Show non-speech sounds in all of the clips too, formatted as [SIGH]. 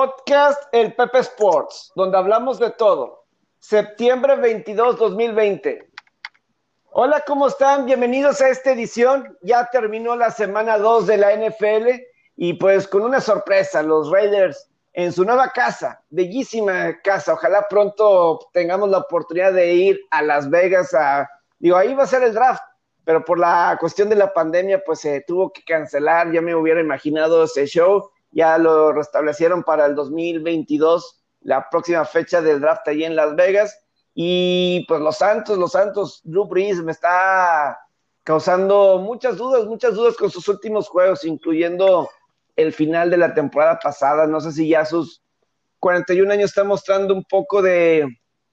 Podcast El Pepe Sports, donde hablamos de todo. Septiembre 22, 2020. Hola, ¿cómo están? Bienvenidos a esta edición. Ya terminó la semana 2 de la NFL y pues con una sorpresa, los Raiders en su nueva casa, bellísima casa. Ojalá pronto tengamos la oportunidad de ir a Las Vegas a, digo, ahí va a ser el draft, pero por la cuestión de la pandemia pues se tuvo que cancelar. Ya me hubiera imaginado ese show ya lo restablecieron para el 2022, la próxima fecha del draft ahí en Las Vegas. Y pues los Santos, los Santos, Drew Brees me está causando muchas dudas, muchas dudas con sus últimos juegos, incluyendo el final de la temporada pasada. No sé si ya sus 41 años está mostrando un poco de,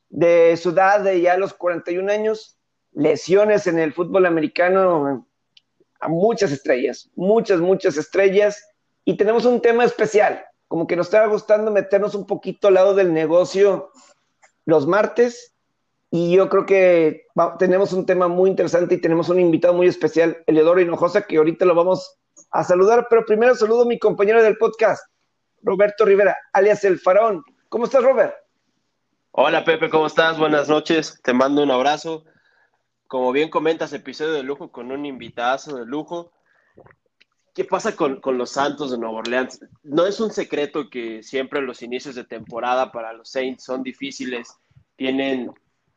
de su edad de ya los 41 años. Lesiones en el fútbol americano a muchas estrellas, muchas, muchas estrellas y tenemos un tema especial, como que nos estaba gustando meternos un poquito al lado del negocio los martes y yo creo que tenemos un tema muy interesante y tenemos un invitado muy especial, Eleodoro Hinojosa, que ahorita lo vamos a saludar, pero primero saludo a mi compañero del podcast, Roberto Rivera, alias El Faraón. ¿Cómo estás, Robert? Hola, Pepe, ¿cómo estás? Buenas noches, te mando un abrazo. Como bien comentas, episodio de lujo con un invitado de lujo. ¿Qué pasa con, los Santos de Nueva Orleans? No es un secreto que siempre los inicios de temporada para los Saints son difíciles, tienen,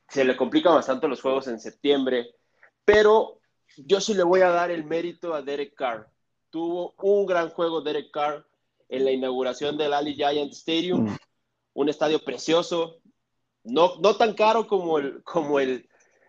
se le complican bastante los juegos en septiembre, pero yo sí le voy a dar el mérito a Derek Carr. Tuvo un gran juego Derek Carr en la inauguración del Ali Giant Stadium, mm. un estadio precioso, no, no tan caro como el, como el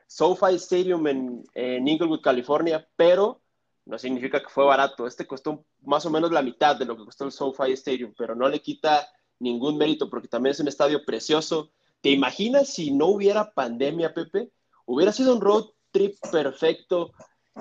SoFi Stadium en, en Inglewood, California, pero no significa que fue barato. Este costó más o menos la mitad de lo que costó el SoFi Stadium, pero no le quita ningún mérito porque también es un estadio precioso. ¿Te imaginas si no hubiera pandemia, Pepe? Hubiera sido un road trip perfecto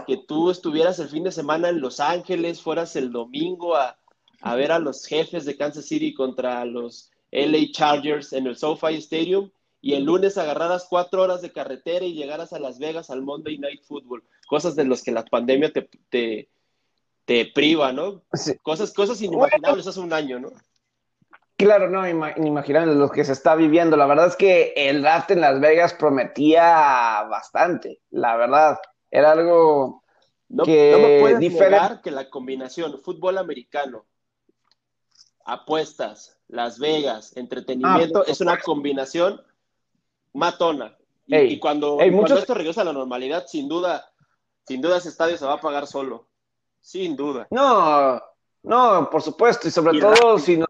que tú estuvieras el fin de semana en Los Ángeles, fueras el domingo a, a ver a los jefes de Kansas City contra los LA Chargers en el SoFi Stadium y el lunes agarraras cuatro horas de carretera y llegaras a Las Vegas al Monday Night Football. Cosas de las que la pandemia te, te, te priva, ¿no? Cosas, cosas inimaginables hace un año, ¿no? Claro, no, inimaginables lo que se está viviendo. La verdad es que el draft en Las Vegas prometía bastante, la verdad. Era algo no, que no me puedes negar que la combinación fútbol americano, apuestas, Las Vegas, entretenimiento, ah, es una combinación matona. Y, cuando, esto regresa a la normalidad, sin duda, sin duda ese estadio se va a pagar solo. Sin duda. No, no, por supuesto. Y sobre todo si no.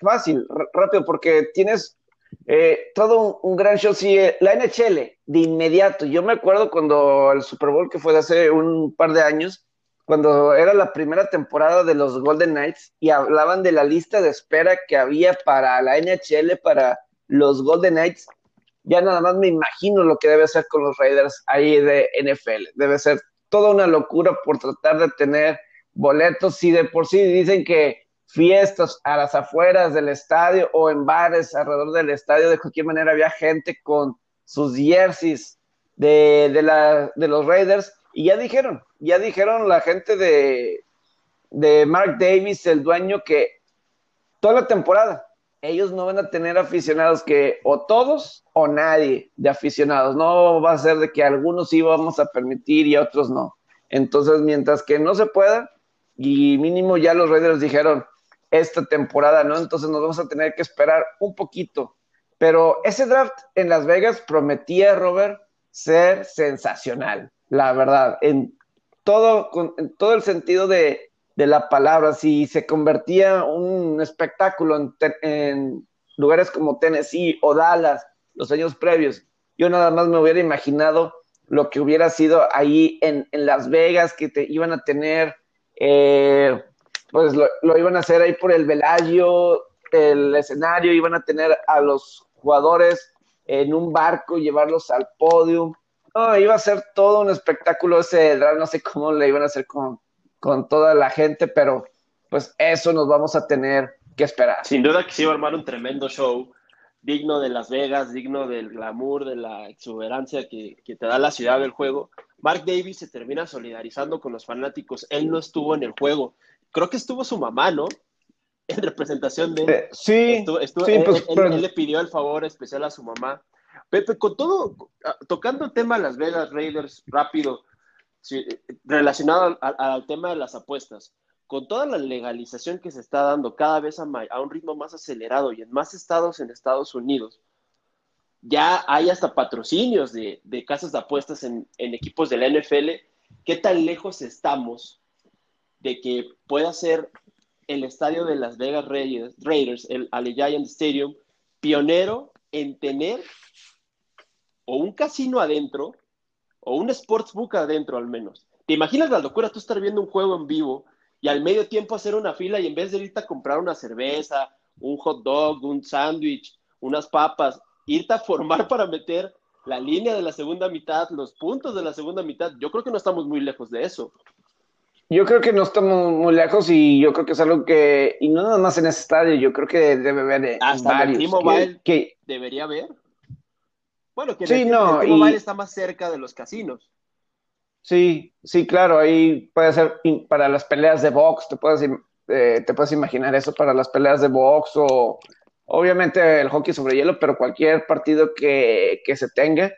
Fácil, rápido, porque tienes eh, todo un, gran show. Si eh, la NHL, de inmediato, yo me acuerdo cuando el Super Bowl que fue de hace un par de años, cuando era la primera temporada de los Golden Knights y hablaban de la lista de espera que había para la NHL, para los Golden Knights, ya nada más me imagino lo que debe ser con los Raiders ahí de NFL. Debe ser toda una locura por tratar de tener boletos y de por sí dicen que fiestas a las afueras del estadio o en bares alrededor del estadio, de cualquier manera había gente con sus jerseys de, de, la, de los Raiders y ya dijeron, ya dijeron la gente de, de Mark Davis, el dueño, que toda la temporada ellos no van a tener aficionados que o todos o nadie de aficionados. No va a ser de que algunos sí vamos a permitir y otros no. Entonces, mientras que no se pueda, y mínimo ya los Raiders dijeron esta temporada, ¿no? Entonces nos vamos a tener que esperar un poquito. Pero ese draft en Las Vegas prometía, Robert, ser sensacional, la verdad, en todo, todo el sentido de de la palabra, si se convertía un espectáculo en, lugares como Tennessee o Dallas los años previos, yo nada más me hubiera imaginado lo que hubiera sido ahí en, Las Vegas, que te iban a tener, eh, pues lo, iban a hacer ahí por el Velayo, el escenario, iban a tener a los jugadores en un barco, llevarlos al podio. No, iba a ser todo un espectáculo ese no sé cómo le iban a hacer con, con toda la gente, pero pues eso nos vamos a tener que esperar. Sin duda que sí va a armar un tremendo show, digno de Las Vegas, digno del glamour, de la exuberancia que, te da la ciudad del juego. Mark Davis se termina solidarizando con los fanáticos. Él no estuvo en el juego. Creo que estuvo su mamá, ¿no? en representación de él. Eh, sí, sí pues, él, le pidió el favor especial a su mamá. Pepe, con todo, tocando el tema Las Vegas Raiders rápido, relacionado al, tema de las apuestas, con toda la legalización que se está dando cada vez a, un ritmo más acelerado y en más estados en Estados Unidos, ya hay hasta patrocinios de, casas de apuestas en, equipos de la NFL. ¿Qué tan lejos estamos de que pueda ser el estadio de Las Vegas Raiders, el Allegiant Stadium, pionero en tener o un casino adentro o un sportsbook adentro al menos. ¿Te imaginas la locura tú estar viendo un juego en vivo y al medio tiempo hacer una fila y en vez de irte a comprar una cerveza, un hot dog, un sándwich, unas papas, irte a formar para meter la línea de la segunda mitad, los puntos de la segunda mitad? Yo creo que no estamos muy lejos de eso. Yo creo que no estamos muy lejos y yo creo que es algo que, y no nada más en ese estadio, yo creo que debe haber Hasta varios. El que, debería haber. Bueno, que sí, el, no, y... está más cerca de los casinos. Sí, sí, claro, ahí puede ser para las peleas de box, te puedes, eh, te puedes imaginar eso para las peleas de box o obviamente el hockey sobre hielo, pero cualquier partido que, que se tenga.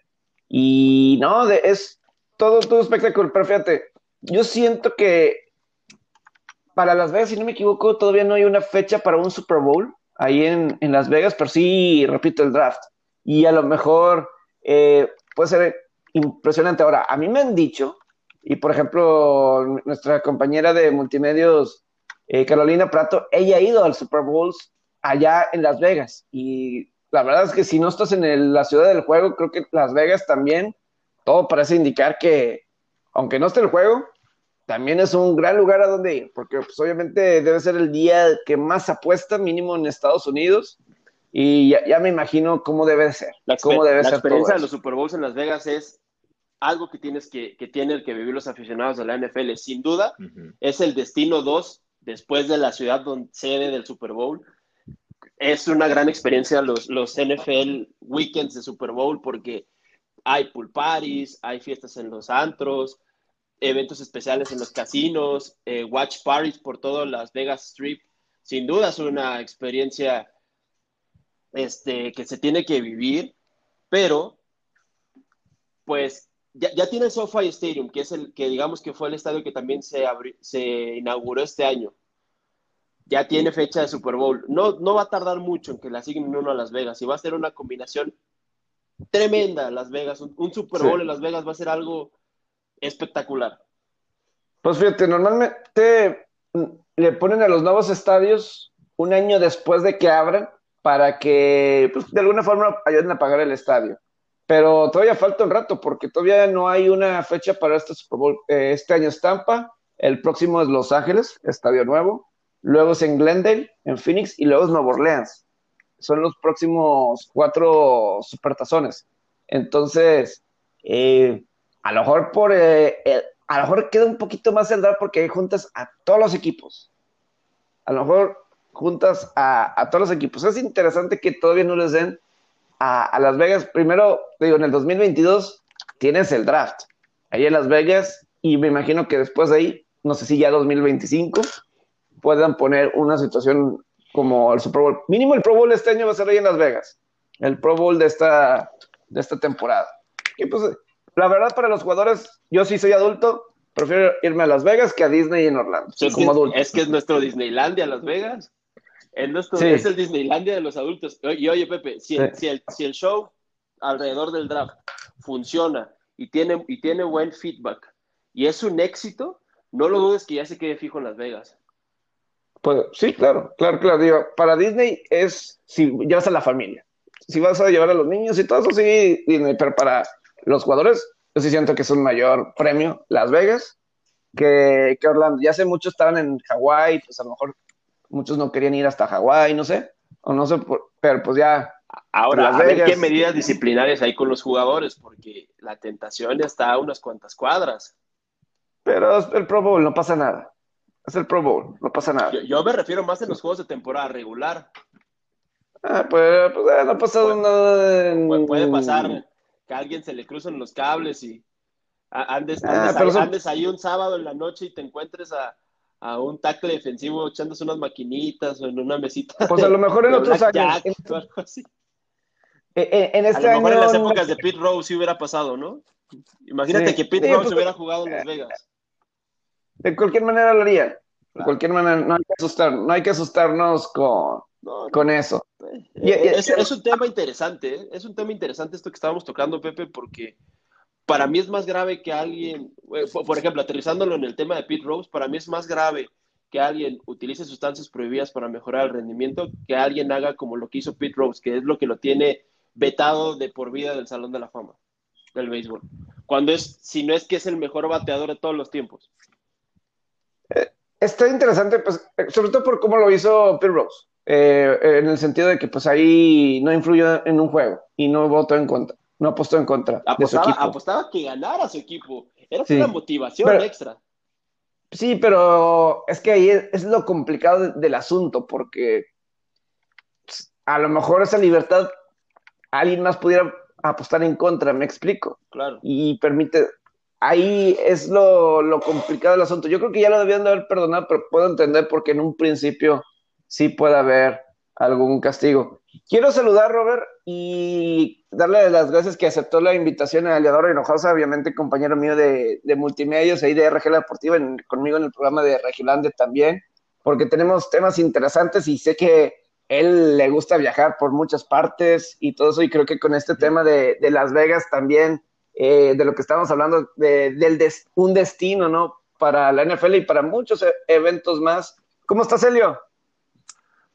Y no, de, es todo, todo espectáculo, pero fíjate, yo siento que para Las Vegas, si no me equivoco, todavía no hay una fecha para un Super Bowl ahí en, en Las Vegas, pero sí, repito, el draft. Y a lo mejor eh, puede ser impresionante. Ahora, a mí me han dicho, y por ejemplo, nuestra compañera de multimedios, eh, Carolina Prato, ella ha ido al Super Bowl allá en Las Vegas. Y la verdad es que si no estás en la ciudad del juego, creo que Las Vegas también, todo parece indicar que, aunque no esté el juego, también es un gran lugar a donde ir, porque pues, obviamente debe ser el día que más apuesta, mínimo en Estados Unidos, y ya, me imagino cómo debe ser. La, cómo debe la experiencia de los Super Bowls en Las Vegas es algo que tienes que, que tienen que vivir los aficionados de la NFL. Sin duda, es el destino 2 después de la ciudad donde, sede del Super Bowl. Es una gran experiencia los, los NFL weekends de Super Bowl porque hay pool parties, hay fiestas en los antros, eventos especiales en los casinos, eh, watch parties por todo Las Vegas Strip. Sin duda es una experiencia este, que se tiene que vivir, pero pues ya, ya tiene SoFi Stadium, que es el que digamos que fue el estadio que también se, se inauguró este año. Ya tiene fecha de Super Bowl. No, no va a tardar mucho en que la asignen uno a Las Vegas y va a ser una combinación tremenda Las Vegas. Un, Super Bowl en Las Vegas va a ser algo espectacular. Pues fíjate, normalmente le ponen a los nuevos estadios un año después de que abran para que pues, de alguna forma ayuden a pagar el estadio. Pero todavía falta un rato porque todavía no hay una fecha para este Super Bowl. Eh, este año es Tampa, el próximo es Los Ángeles, estadio nuevo, luego es en Glendale, en Phoenix y luego es Nueva Orleans. Son los próximos cuatro supertazones. Entonces, eh, a lo mejor por eh, a lo mejor queda un poquito más el dar porque juntas a todos los equipos. A lo mejor juntas a, todos los equipos. Es interesante que todavía no les den a, Las Vegas. Primero, digo, en el 2022 tienes el draft ahí en Las Vegas y me imagino que después de ahí, no sé si ya 2025, puedan poner una situación como el Super Bowl. Mínimo el Pro Bowl este año va a ser ahí en Las Vegas. El Pro Bowl de esta, de esta temporada. Y pues, la verdad, para los jugadores, yo sí soy adulto, prefiero irme a Las Vegas que a Disney en Orlando. como adulto. Es que es nuestro Disneylandia, Las Vegas. Es, el Disneylandia de los adultos. Y oye, Pepe, si, el, show alrededor del draft funciona y tiene, y tiene buen feedback y es un éxito, no lo dudes que ya se quede fijo en Las Vegas. Pues sí, claro, claro, claro. Digo, para Disney es si llevas a la familia. Si vas a llevar a los niños y todo eso, sí, Disney, pero para los jugadores, yo sí siento que es un mayor premio Las Vegas que, que Orlando. Ya hace mucho estaban en Hawái, pues a lo mejor muchos no querían ir hasta Hawái, no sé, o no sé, pero pues ya. Ahora, a ver qué medidas disciplinarias hay con los jugadores, porque la tentación está a unas cuantas cuadras. Pero es el Pro Bowl, no pasa nada. Es el Pro Bowl, no pasa nada. Yo, me refiero más en los juegos de temporada regular. Ah, pues, pues eh, no ha pasado nada. Puede pasar que a alguien se le crucen los cables y andes, ah, andes, ahí un sábado en la noche y te encuentres a, a un tackle defensivo echándose unas maquinitas o en una mesita. Pues a lo mejor en [LAUGHS] otros años. En, este a lo mejor en las épocas de Pete Rose sí hubiera pasado, ¿no? Imagínate que Pete Rose pues, hubiera jugado en Las Vegas. De cualquier manera lo haría. De cualquier manera, no hay que asustar, no hay que asustarnos con, con eso. es, un tema interesante, ¿eh? es un tema interesante esto que estábamos tocando, Pepe, porque para mí es más grave que alguien, eh, por ejemplo, aterrizándolo en el tema de Pete Rose, para mí es más grave que alguien utilice sustancias prohibidas para mejorar el rendimiento que alguien haga como lo que hizo Pete Rose, que es lo que lo tiene vetado de por vida del Salón de la Fama del béisbol. Cuando es, si no es que es el mejor bateador de todos los tiempos. Eh, está interesante, pues, sobre todo por cómo lo hizo Pete Rose. Eh, en el sentido de que pues ahí no influyó en un juego y no votó en contra, no apostó en contra apostaba, de su equipo. Apostaba que ganara su equipo, era una motivación extra. Sí, pero es que ahí es, lo complicado del asunto, porque pues, a lo mejor esa libertad alguien más pudiera apostar en contra, me explico. Claro. Y permite, ahí es lo, lo complicado del asunto. Yo creo que ya lo debían de haber perdonado, pero puedo entender porque en un principio sí puede haber algún castigo. Quiero saludar, Robert, y darle las gracias que aceptó la invitación a Aliador Hinojosa, obviamente compañero mío de, de multimedios, ahí de RG Deportiva, conmigo en el programa de Regilande también, porque tenemos temas interesantes y sé que él le gusta viajar por muchas partes y todo eso, y creo que con este tema de, de Las Vegas también, eh, de lo que estamos hablando, de, del un destino, ¿no? Para la NFL y para muchos e-, eventos más. ¿Cómo estás, Helio?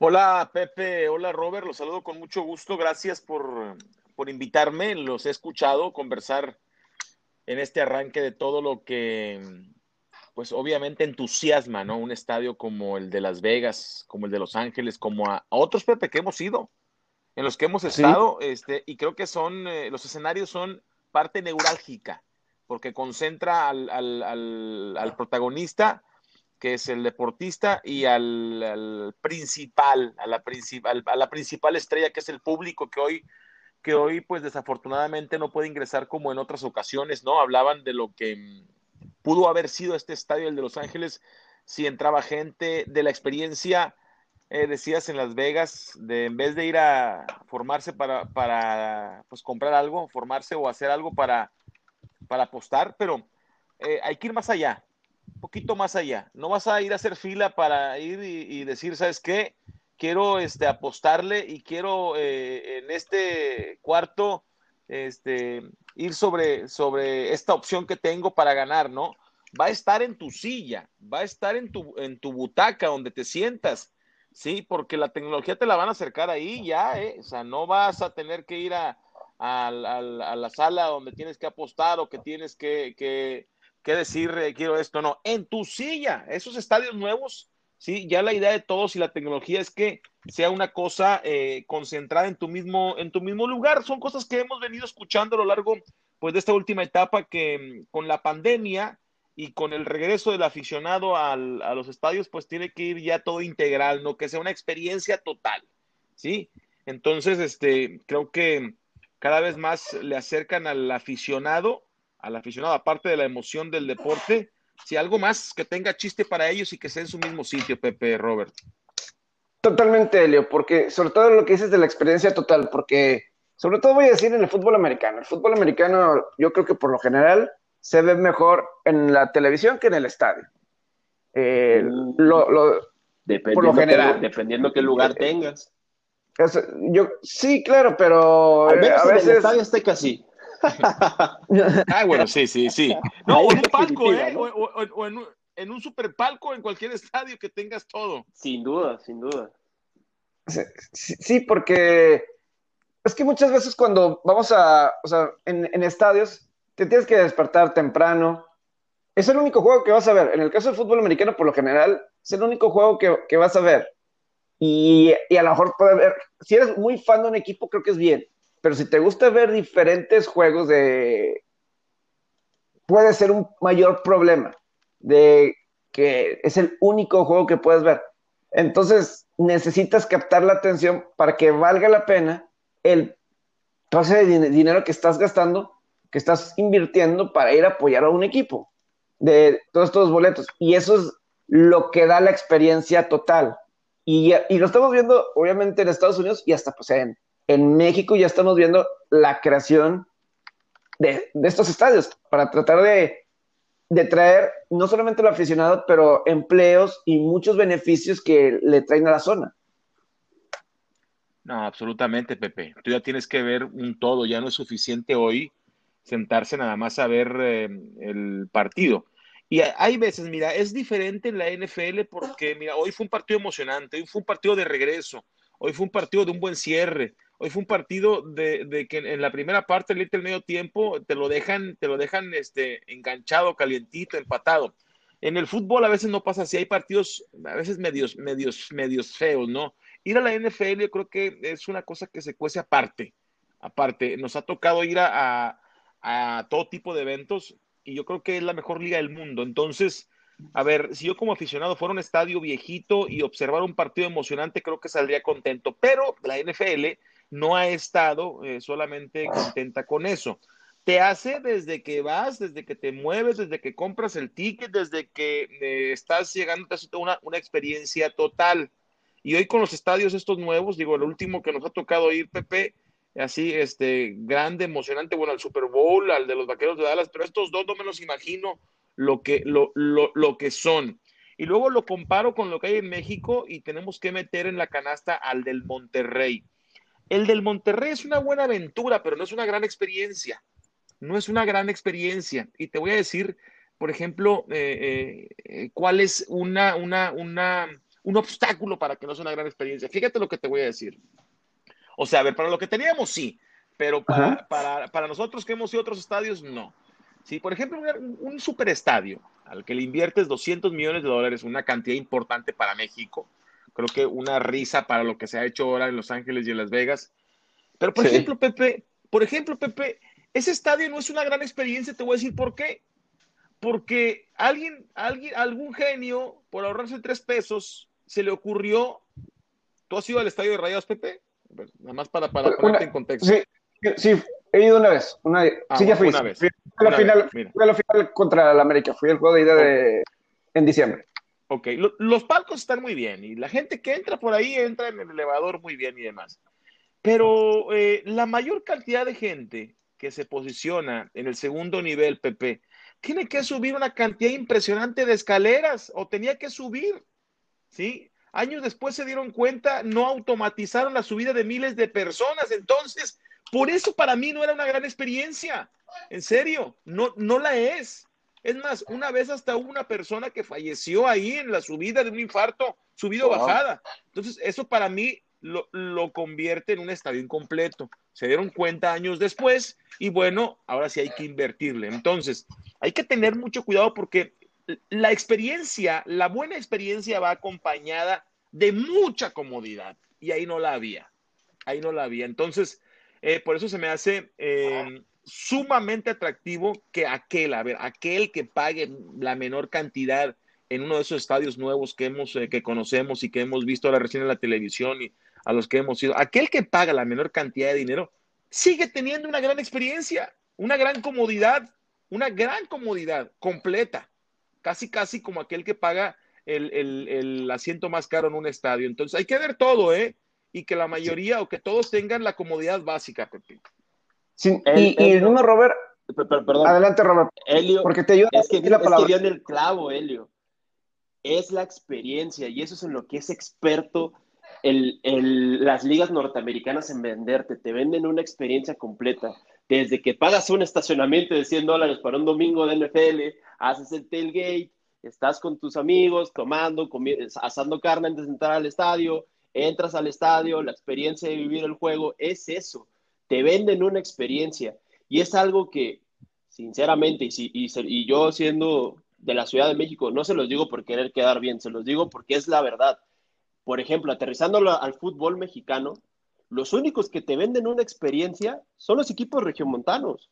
Hola Pepe, hola Robert, los saludo con mucho gusto. Gracias por, por, invitarme. Los he escuchado conversar en este arranque de todo lo que, pues obviamente entusiasma, ¿no? Un estadio como el de Las Vegas, como el de Los Ángeles, como a, otros Pepe que hemos ido, en los que hemos estado, este, y creo que son, eh, los escenarios son parte neurálgica, porque concentra al, al, al, al protagonista que es el deportista, y al, principal, a la, principal, a la principal estrella, que es el público, que hoy, que hoy, pues desafortunadamente no puede ingresar como en otras ocasiones, ¿no? Hablaban de lo que mm, pudo haber sido este estadio, el de Los Ángeles, si entraba gente, de la experiencia, eh, decías en Las Vegas, de en vez de ir a formarse para, para pues, comprar algo, formarse o hacer algo para, para apostar, pero eh, hay que ir más allá, poquito más allá. No vas a ir a hacer fila para ir y, decir, ¿sabes qué? Quiero este, apostarle y quiero eh, en este cuarto este, ir sobre, sobre esta opción que tengo para ganar, ¿no? Va a estar en tu silla, va a estar en tu, en tu butaca donde te sientas, ¿sí? Porque la tecnología te la van a acercar ahí ya, ¿eh? O sea, no vas a tener que ir a, a la sala donde tienes que apostar o que tienes que, que qué decir, eh, quiero esto, no, en tu silla, esos estadios nuevos, sí, ya la idea de todos y la tecnología es que sea una cosa eh, concentrada en tu mismo, en tu mismo lugar, son cosas que hemos venido escuchando a lo largo, pues, de esta última etapa que mm, con la pandemia y con el regreso del aficionado a los estadios, pues tiene que ir ya todo integral, ¿no? Que sea una experiencia total, ¿sí? Entonces, este, creo que cada vez más le acercan al aficionado al aficionado, aparte de la emoción del deporte, si algo más que tenga chiste para ellos y que sea en su mismo sitio, Pepe Robert. Totalmente, Leo, porque sobre todo lo que dices de la experiencia total, porque sobre todo voy a decir en el fútbol americano. El fútbol americano yo creo que por lo general se ve mejor en la televisión que en el estadio. Eh, mm. lo, por lo general. dependiendo qué lugar tengas. yo, sí, claro, pero Al menos a veces... En el estadio está casi. [LAUGHS] ah, bueno, sí, sí, sí. No, o en un palco, ¿eh? O, en, un, en un super palco en cualquier estadio que tengas todo. Sin duda, sin duda. Sí, porque es que muchas veces cuando vamos a, o sea, en, estadios, te tienes que despertar temprano. Es el único juego que vas a ver. En el caso del fútbol americano, por lo general, es el único juego que, que vas a ver. Y, y, a lo mejor puede ver, si eres muy fan de un equipo, creo que es bien. Pero si te gusta ver diferentes juegos de... puede ser un mayor problema de que es el único juego que puedes ver. Entonces necesitas captar la atención para que valga la pena el pase de dinero que estás gastando, que estás invirtiendo para ir a apoyar a un equipo de todos estos boletos. Y eso es lo que da la experiencia total. Y, lo estamos viendo, obviamente, en Estados Unidos y hasta pues, en, en México ya estamos viendo la creación de, estos estadios para tratar de, de, traer no solamente lo aficionado, pero empleos y muchos beneficios que le traen a la zona. No, absolutamente, Pepe. Tú ya tienes que ver un todo, ya no es suficiente hoy sentarse nada más a ver eh, el partido. Y hay veces, mira, es diferente en la NFL porque, mira, hoy fue un partido emocionante, hoy fue un partido de regreso, hoy fue un partido de un buen cierre, hoy fue un partido de, que en la primera parte, el medio tiempo, te lo dejan, te lo dejan este, enganchado, calientito, empatado. En el fútbol a veces no pasa así, hay partidos a veces medios, medios, medios feos, ¿no? Ir a la NFL yo creo que es una cosa que se cuece aparte, aparte. Nos ha tocado ir a, a todo tipo de eventos y yo creo que es la mejor liga del mundo. Entonces, a ver, si yo como aficionado fuera a un estadio viejito y observar un partido emocionante, creo que saldría contento, pero la NFL no ha estado eh, solamente contenta con eso. Te hace desde que vas, desde que te mueves, desde que compras el ticket, desde que eh, estás llegando, te hace una, una experiencia total. Y hoy con los estadios estos nuevos, digo, el último que nos ha tocado ir, Pepe, así, este, grande, emocionante, bueno, al Super Bowl, al de los Vaqueros de Dallas, pero estos dos no me los imagino lo que, lo, lo, lo que son. Y luego lo comparo con lo que hay en México y tenemos que meter en la canasta al del Monterrey. El del Monterrey es una buena aventura, pero no es una gran experiencia. No es una gran experiencia. Y te voy a decir, por ejemplo, eh, eh, cuál es una, una, una, un obstáculo para que no sea una gran experiencia. Fíjate lo que te voy a decir. O sea, a ver, para lo que teníamos, sí, pero para, para, nosotros que hemos ido a otros estadios, no. Sí, por ejemplo, un, un superestadio al que le inviertes 200 millones de dólares, una cantidad importante para México, creo que una risa para lo que se ha hecho ahora en Los Ángeles y en Las Vegas. Pero, por ejemplo, Pepe, por ejemplo, Pepe, ese estadio no es una gran experiencia, te voy a decir por qué. Porque alguien, alguien, algún genio, por ahorrarse tres pesos, se le ocurrió. ¿Tú has ido al estadio de Rayados, Pepe? Nada más para, para ponerte en contexto. Sí, sí, he ido una vez. Una, ah, sí, ya fui. Una vez. Fui, a la, final, fui a la final contra el América. Fui al juego de ida de, en diciembre. Ok, los palcos están muy bien y la gente que entra por ahí entra en el elevador muy bien y demás. Pero eh, la mayor cantidad de gente que se posiciona en el segundo nivel, PP, tiene que subir una cantidad impresionante de escaleras o tenía que subir, ¿sí? Años después se dieron cuenta, no automatizaron la subida de miles de personas. Entonces, por eso para mí no era una gran experiencia. En serio, no, no la es. Es más, una vez hasta hubo una persona que falleció ahí en la subida de un infarto, subido o bajada. Entonces, eso para mí lo, lo, convierte en un estadio incompleto. Se dieron cuenta años después y bueno, ahora sí hay que invertirle. Entonces, hay que tener mucho cuidado porque la experiencia, la buena experiencia va acompañada de mucha comodidad y ahí no la había, ahí no la había. Entonces, eh, por eso se me hace eh, sumamente atractivo que aquel, a ver, aquel que pague la menor cantidad en uno de esos estadios nuevos que hemos, eh, que conocemos y que hemos visto la recién en la televisión y a los que hemos ido, aquel que paga la menor cantidad de dinero sigue teniendo una gran experiencia, una gran comodidad, una gran comodidad completa casi, casi como aquel que paga el, asiento más caro en un estadio. Entonces hay que ver todo, ¿eh? Y que la mayoría o que todos tengan la comodidad básica, Y, el número, Robert. Perdón. Adelante, Robert. Helio. Porque te ayuda. Es que, la es que el clavo, Helio. Es la experiencia y eso es en lo que es experto el, las ligas norteamericanas en venderte. Te venden una experiencia completa desde que pagas un estacionamiento de 100 dólares para un domingo de NFL, haces el tailgate, estás con tus amigos tomando, asando carne antes de entrar al estadio, entras al estadio, la experiencia de vivir el juego, es eso. Te venden una experiencia y es algo que, sinceramente, y, y, y yo siendo de la Ciudad de México, no se los digo por querer quedar bien, se los digo porque es la verdad. Por ejemplo, aterrizándolo al fútbol mexicano, los únicos que te venden una experiencia son los equipos regiomontanos.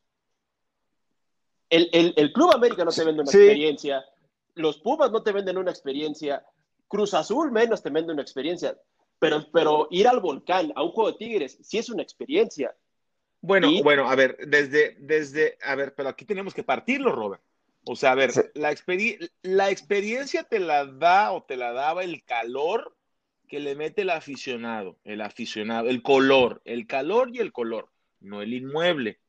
El, el, Club América no te vende una experiencia, los Pumas no te venden una experiencia, Cruz Azul menos te vende una experiencia, pero, pero ir al volcán, a un juego de Tigres, sí es una experiencia. Bueno, bueno, a ver, desde, desde, a ver, pero aquí tenemos que partirlo, Robert. O sea, a ver, la, la experiencia te la da o te la daba el calor que le mete el aficionado, el aficionado, el color, el calor y el color, no el inmueble.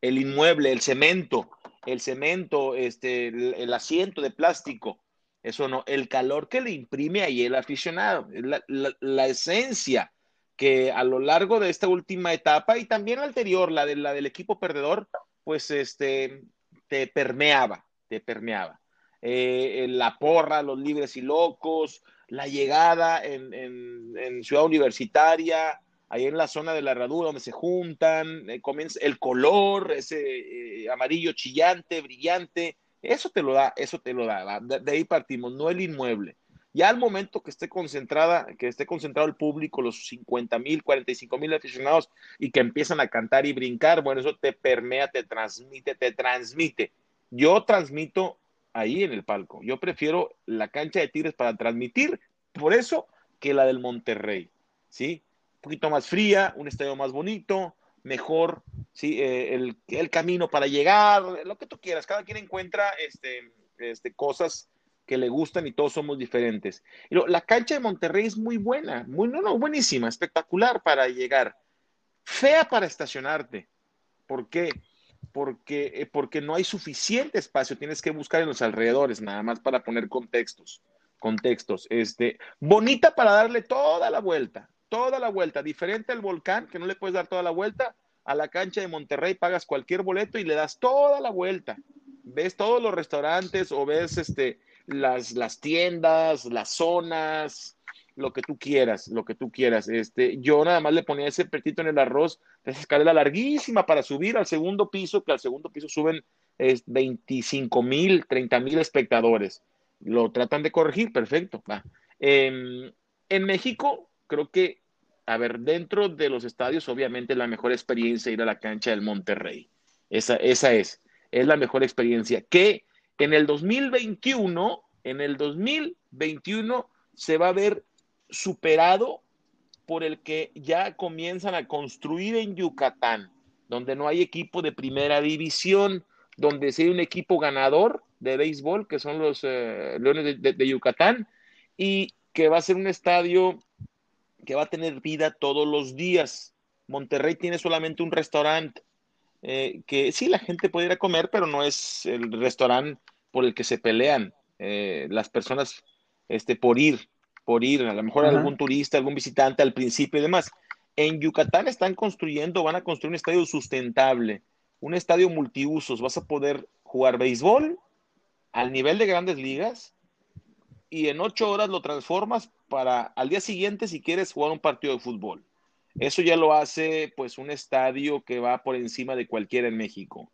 El inmueble, el cemento, el cemento, este, el, asiento de plástico, eso no, el calor que le imprime ahí el aficionado, la, la, esencia que a lo largo de esta última etapa y también anterior, la, de, la del equipo perdedor, pues este, te permeaba, te permeaba. Eh, la porra, los libres y locos, la llegada en, en, Ciudad Universitaria, ahí en la zona de la herradura donde se juntan, eh, comienza el color, ese eh, amarillo chillante, brillante, eso te lo da, eso te lo da, de, ahí partimos, no el inmueble. Ya al momento que esté concentrada, que esté concentrado el público, los 50 mil, 45 mil aficionados y que empiezan a cantar y brincar, bueno, eso te permea, te transmite, te transmite. Yo transmito ahí en el palco. Yo prefiero la cancha de Tigres para transmitir, por eso, que la del Monterrey, ¿sí? Un poquito más fría, un estadio más bonito, mejor, ¿sí? Eh, el, camino para llegar, lo que tú quieras. Cada quien encuentra este, este, cosas que le gustan y todos somos diferentes. La cancha de Monterrey es muy buena, muy, no, no, buenísima, espectacular para llegar. Fea para estacionarte. ¿Por qué? porque, eh, porque no hay suficiente espacio, tienes que buscar en los alrededores, nada más para poner contextos, contextos. Este, bonita para darle toda la vuelta, toda la vuelta, diferente al volcán, que no le puedes dar toda la vuelta, a la cancha de Monterrey pagas cualquier boleto y le das toda la vuelta. Ves todos los restaurantes o ves este, las, las tiendas, las zonas, lo que tú quieras, lo que tú quieras. Este, yo nada más le ponía ese petito en el arroz, esa escalera larguísima para subir al segundo piso, que al segundo piso suben es, 25 mil, 30 mil espectadores. Lo tratan de corregir, perfecto. Va. en México, creo que, a ver, dentro de los estadios, obviamente la mejor experiencia ir a la cancha del Monterrey. Esa, esa es, es la mejor experiencia. Que en el 2021, en el 2021 se va a ver superado por el que ya comienzan a construir en Yucatán, donde no hay equipo de primera división, donde sí hay un equipo ganador de béisbol, que son los eh, Leones de, Yucatán, y que va a ser un estadio que va a tener vida todos los días. Monterrey tiene solamente un restaurante eh, que sí, la gente puede ir a comer, pero no es el restaurante por el que se pelean eh, las personas este, por ir por ir, a lo mejor algún turista, algún visitante al principio y demás. En Yucatán están construyendo, van a construir un estadio sustentable, un estadio multiusos. Vas a poder jugar béisbol al nivel de grandes ligas y en ocho horas lo transformas para al día siguiente si quieres jugar un partido de fútbol. Eso ya lo hace pues un estadio que va por encima de cualquiera en México.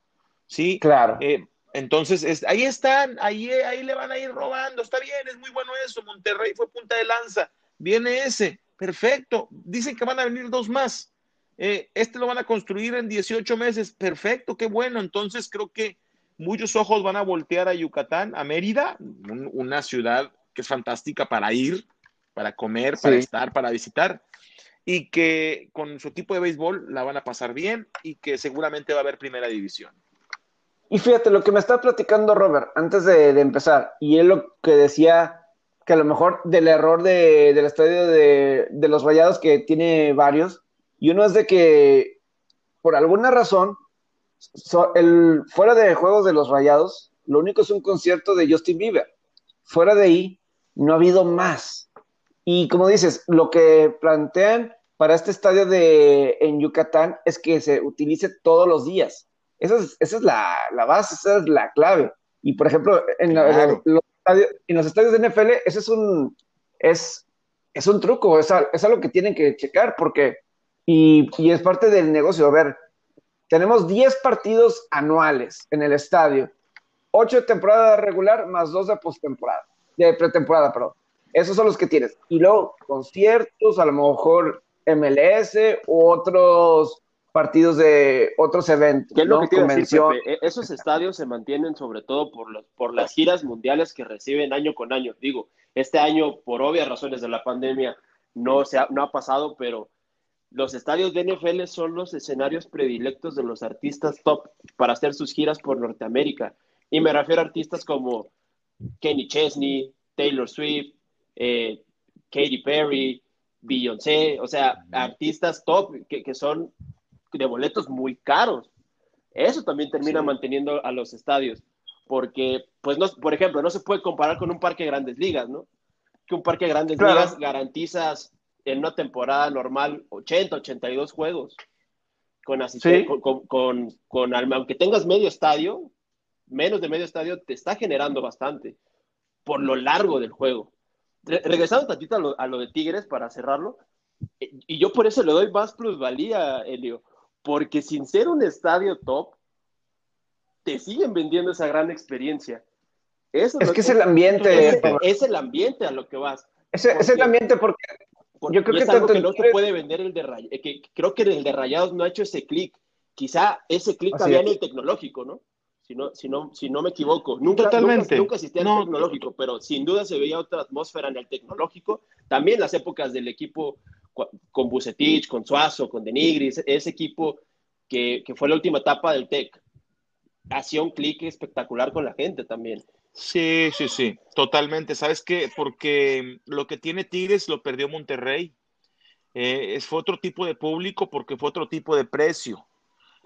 Sí, claro. Eh, entonces, ahí están, ahí, ahí le van a ir robando, está bien, es muy bueno eso, Monterrey fue punta de lanza, viene ese, perfecto, dicen que van a venir dos más, eh, este lo van a construir en 18 meses, perfecto, qué bueno, entonces creo que muchos ojos van a voltear a Yucatán, a Mérida, una ciudad que es fantástica para ir, para comer, para estar, para visitar, y que con su equipo de béisbol la van a pasar bien y que seguramente va a haber primera división. Y fíjate, lo que me está platicando Robert antes de, empezar, y él lo que decía que a lo mejor del error del estadio de, los Rayados, que tiene varios, y uno es de que por alguna razón, el, fuera de juegos de los Rayados, lo único es un concierto de Justin Bieber. Fuera de ahí, no ha habido más. Y como dices, lo que plantean para este estadio de, en Yucatán es que se utilice todos los días. Esa es, esa es la, la, base, esa es la clave. Y por ejemplo, en, los, estadios, de NFL, ese es un, es, es un truco, es, es, algo que tienen que checar, porque, y, y es parte del negocio. A ver, tenemos 10 partidos anuales en el estadio, 8 de temporada regular más 2 de postemporada, de pretemporada, perdón. Esos son los que tienes. Y luego conciertos, a lo mejor MLS u otros partidos de otros eventos. ¿Qué es lo que Convención. E-, Esos estadios se mantienen sobre todo por, los, por las giras mundiales que reciben año con año. Digo, este año, por obvias razones de la pandemia, no, se ha, no ha pasado, pero los estadios de NFL son los escenarios predilectos de los artistas top para hacer sus giras por Norteamérica. Y me refiero a artistas como Kenny Chesney, Taylor Swift, eh, Katy Perry, Beyoncé, o sea, artistas top que, que, son de boletos muy caros. Eso también termina manteniendo a los estadios, porque, pues, no, por ejemplo, no se puede comparar con un parque de grandes ligas, ¿no? Que un parque de grandes ligas garantizas en una temporada normal 80, 82 juegos. Con, con, con, con, aunque tengas medio estadio, menos de medio estadio, te está generando bastante por lo largo del juego. Regresando tantito a lo, a lo, de Tigres para cerrarlo, eh, y yo por eso le doy más plusvalía, Elio, porque sin ser un estadio top, te siguen vendiendo esa gran experiencia. Eso es, que es el ambiente. Es, el ambiente a lo que vas. Es, es el ambiente porque, yo creo que, algo que no se puede vender el de Rayados. Que creo que el de Rayados no ha hecho ese clic. Quizá ese clic había en el tecnológico, ¿no? Si no, si no, si no me equivoco. Nunca, Totalmente. nunca, existía el tecnológico, pero sin duda se veía otra atmósfera en el tecnológico. También las épocas del equipo con Bucetich, con Suazo, con Denigris, ese equipo que, que fue la última etapa del TEC, hacía un clic espectacular con la gente también. Sí, sí, sí, totalmente. ¿Sabes qué? Porque lo que tiene Tigres lo perdió Monterrey. Eh, fue otro tipo de público porque fue otro tipo de precio.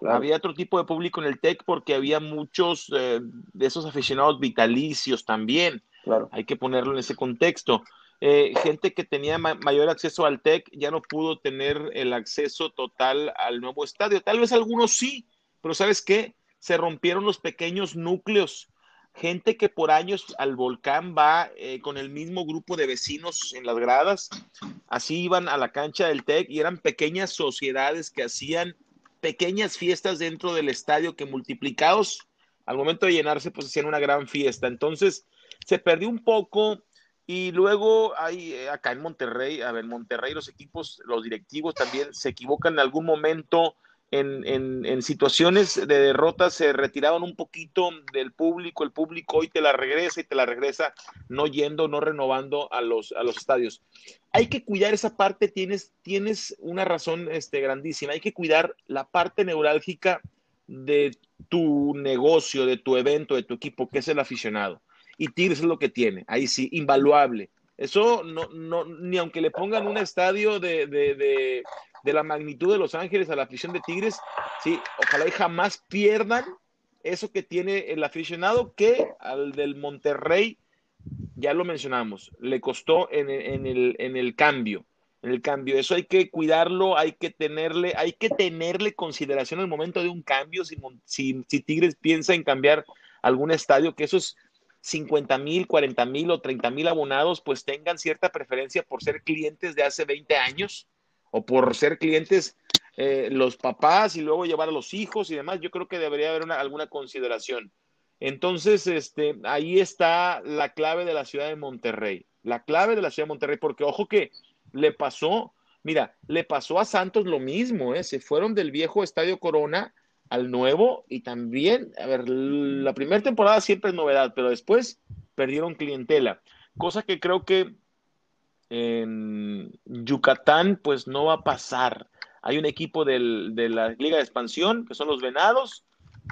Había otro tipo de público en el TEC porque había muchos eh, de esos aficionados vitalicios también. Claro. Hay que ponerlo en ese contexto. Eh, gente que tenía mayor acceso al TEC ya no pudo tener el acceso total al nuevo estadio. Tal vez algunos sí, pero ¿sabes qué? Se rompieron los pequeños núcleos. Gente que por años al volcán va eh, con el mismo grupo de vecinos en las gradas, así iban a la cancha del TEC y eran pequeñas sociedades que hacían pequeñas fiestas dentro del estadio que multiplicados al momento de llenarse pues hacían una gran fiesta. Entonces se perdió un poco y luego hay eh, acá en Monterrey, a ver, Monterrey los equipos, los directivos también se equivocan en algún momento en, situaciones de derrota se retiraban un poquito del público, el público hoy te la regresa y te la regresa no yendo, no renovando a los, a los estadios. Hay que cuidar esa parte, tienes, tienes una razón este, grandísima, hay que cuidar la parte neurálgica de tu negocio, de tu evento, de tu equipo, que es el aficionado. Y Tigres es lo que tiene, ahí sí, invaluable. Eso no, no, ni aunque le pongan un estadio de, de de la magnitud de Los Ángeles a la afición de Tigres, sí, ojalá y jamás pierdan eso que tiene el aficionado que al del Monterrey, ya lo mencionamos, le costó en, el, en el cambio, en el cambio. Eso hay que cuidarlo, hay que tenerle, hay que tenerle consideración al momento de un cambio, si, si, Tigres piensa en cambiar algún estadio, que esos 50 mil, 40 mil o 30 mil abonados, pues tengan cierta preferencia por ser clientes de hace 20 años o por ser clientes eh, los papás y luego llevar a los hijos y demás, yo creo que debería haber una, alguna consideración. Entonces, este, ahí está la clave de la ciudad de Monterrey, la clave de la ciudad de Monterrey, porque ojo que le pasó, mira, le pasó a Santos lo mismo, ¿eh? se fueron del viejo Estadio Corona al nuevo y también, a ver, la primera temporada siempre es novedad, pero después perdieron clientela, cosa que creo que en Yucatán, pues no va a pasar. Hay un equipo de la Liga de Expansión, que son los Venados,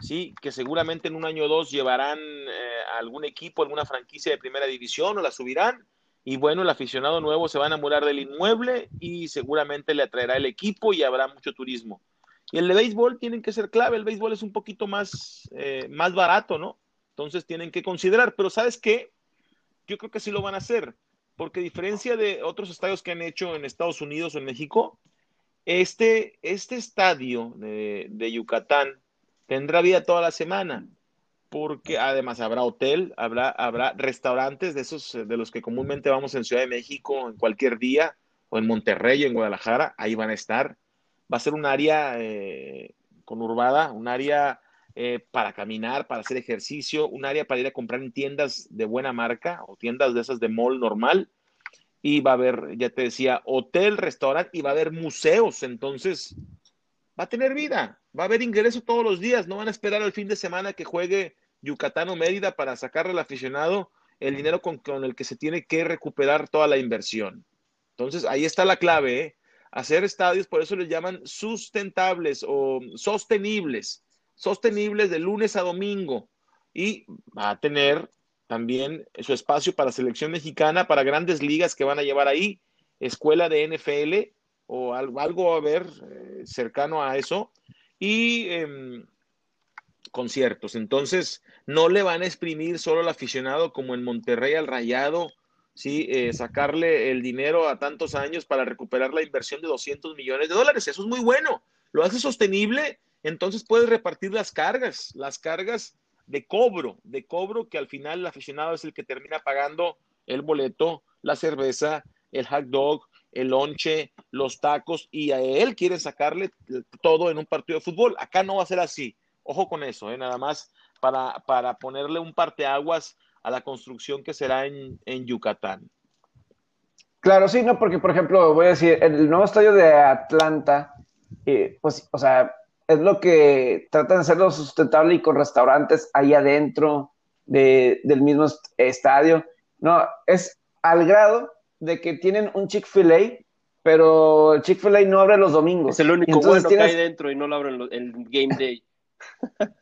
sí, que seguramente en un año o dos llevarán eh, algún equipo, alguna franquicia de primera división o la subirán. Y bueno, el aficionado nuevo se va a enamorar del inmueble y seguramente le atraerá el equipo y habrá mucho turismo. Y el de béisbol tienen que ser clave. El béisbol es un poquito más, eh, más barato, ¿no? Entonces tienen que considerar. Pero ¿sabes qué? Yo creo que sí lo van a hacer porque a diferencia de otros estadios que han hecho en Estados Unidos o en México, este, este estadio de, Yucatán tendrá vida toda la semana, porque además habrá hotel, habrá, habrá restaurantes de esos de los que comúnmente vamos en Ciudad de México en cualquier día, o en Monterrey, o en Guadalajara, ahí van a estar. Va a ser un área eh, conurbada, un área eh, para caminar, para hacer ejercicio, un área para ir a comprar en tiendas de buena marca o tiendas de esas de mall normal. Y va a haber, ya te decía, hotel, restaurante y va a haber museos. Entonces, va a tener vida, va a haber ingreso todos los días. No van a esperar al fin de semana que juegue Yucatán o Mérida para sacarle al aficionado el dinero con, el que se tiene que recuperar toda la inversión. Entonces, ahí está la clave, ¿eh? Hacer estadios, por eso les llaman sustentables o sostenibles sostenibles de lunes a domingo. y va a tener también su espacio para selección mexicana, para grandes ligas que van a llevar ahí, escuela de NFL o algo, algo a ver eh, cercano a eso, y em, conciertos. Entonces, no le van a exprimir solo al aficionado como en Monterrey al Rayado, ¿sí? Eh, sacarle el dinero a tantos años para recuperar la inversión de 200 millones de dólares. Eso es muy bueno. Lo hace sostenible, entonces puedes repartir las cargas, las cargas de cobro, de cobro que al final el aficionado es el que termina pagando el boleto, la cerveza, el hot dog, el lonche, los tacos y a él quieren sacarle todo en un partido de fútbol. Acá no va a ser así. Ojo con eso, ¿eh? nada más para, para ponerle un parteaguas a la construcción que será en, en Yucatán. Claro, sí, no, porque por ejemplo, voy a decir, el nuevo estadio de Atlanta, eh, pues, o sea, es lo que tratan de hacerlo sustentable y con restaurantes ahí adentro de, del mismo estadio. No, es al grado de que tienen un Chick-fil-A, pero el Chick-fil-A no abre los domingos. Es el único bueno que hay dentro y no lo abren el Game Day.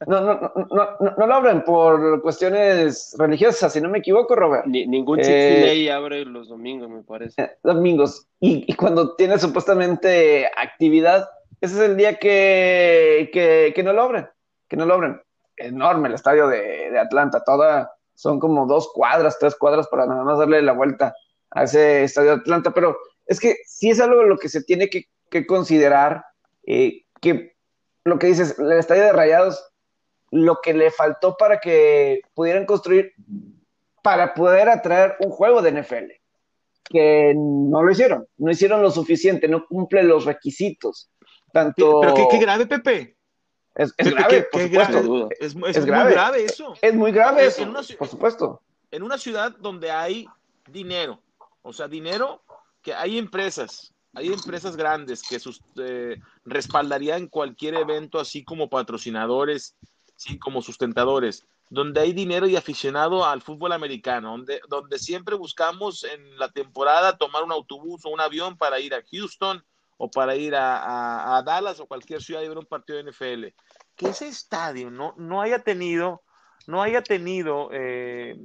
No, no, no, no, no lo abren por cuestiones religiosas, si no me equivoco, Robert. ningún Chick-fil-A eh, abre los domingos, me parece. Eh, domingos. Y, y, cuando tiene supuestamente actividad, ese es el día que, que, que no lo abren, que no lo abren. Enorme el estadio de, de, Atlanta, toda, son como dos cuadras, tres cuadras para nada más darle la vuelta a ese estadio de Atlanta, pero es que sí es algo lo que se tiene que, que considerar, eh, que lo que dices, el estadio de Rayados, lo que le faltó para que pudieran construir, para poder atraer un juego de NFL, que no lo hicieron, no hicieron lo suficiente, no cumple los requisitos. Tanto... Pero qué, qué grave, Pepe. Es, es grave, por supuesto. Es, es, es grave. muy grave eso. Es muy grave eso, una, por supuesto. En una ciudad donde hay dinero, o sea, dinero que hay empresas, hay empresas grandes que sus, eh, respaldarían cualquier evento así como patrocinadores, sí, como sustentadores, donde hay dinero y aficionado al fútbol americano, donde, donde siempre buscamos en la temporada tomar un autobús o un avión para ir a Houston o para ir a, a, Dallas o cualquier ciudad y ver un partido de NFL, que ese estadio no, no haya tenido, no haya tenido eh,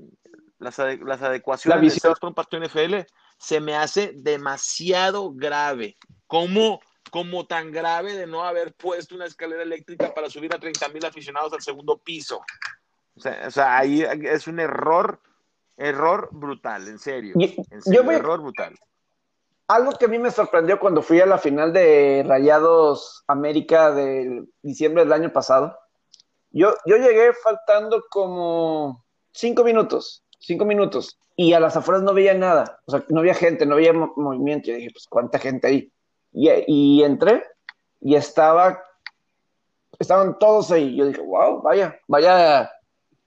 las, las, adecuaciones para un partido de NFL, se me hace demasiado grave. ¿Cómo, como tan grave de no haber puesto una escalera eléctrica para subir a 30 mil aficionados al segundo piso? O sea, o sea, ahí es un error, error brutal, en serio. En serio yo error brutal algo que a mí me sorprendió cuando fui a la final de Rayados América del diciembre del año pasado, yo, yo llegué faltando como cinco minutos, cinco minutos, y a las afueras no veía nada, o sea, no había gente, no había movimiento, y dije, pues, ¿cuánta gente ahí? Y, y entré, y estaba, estaban todos ahí, yo dije, wow, vaya, vaya,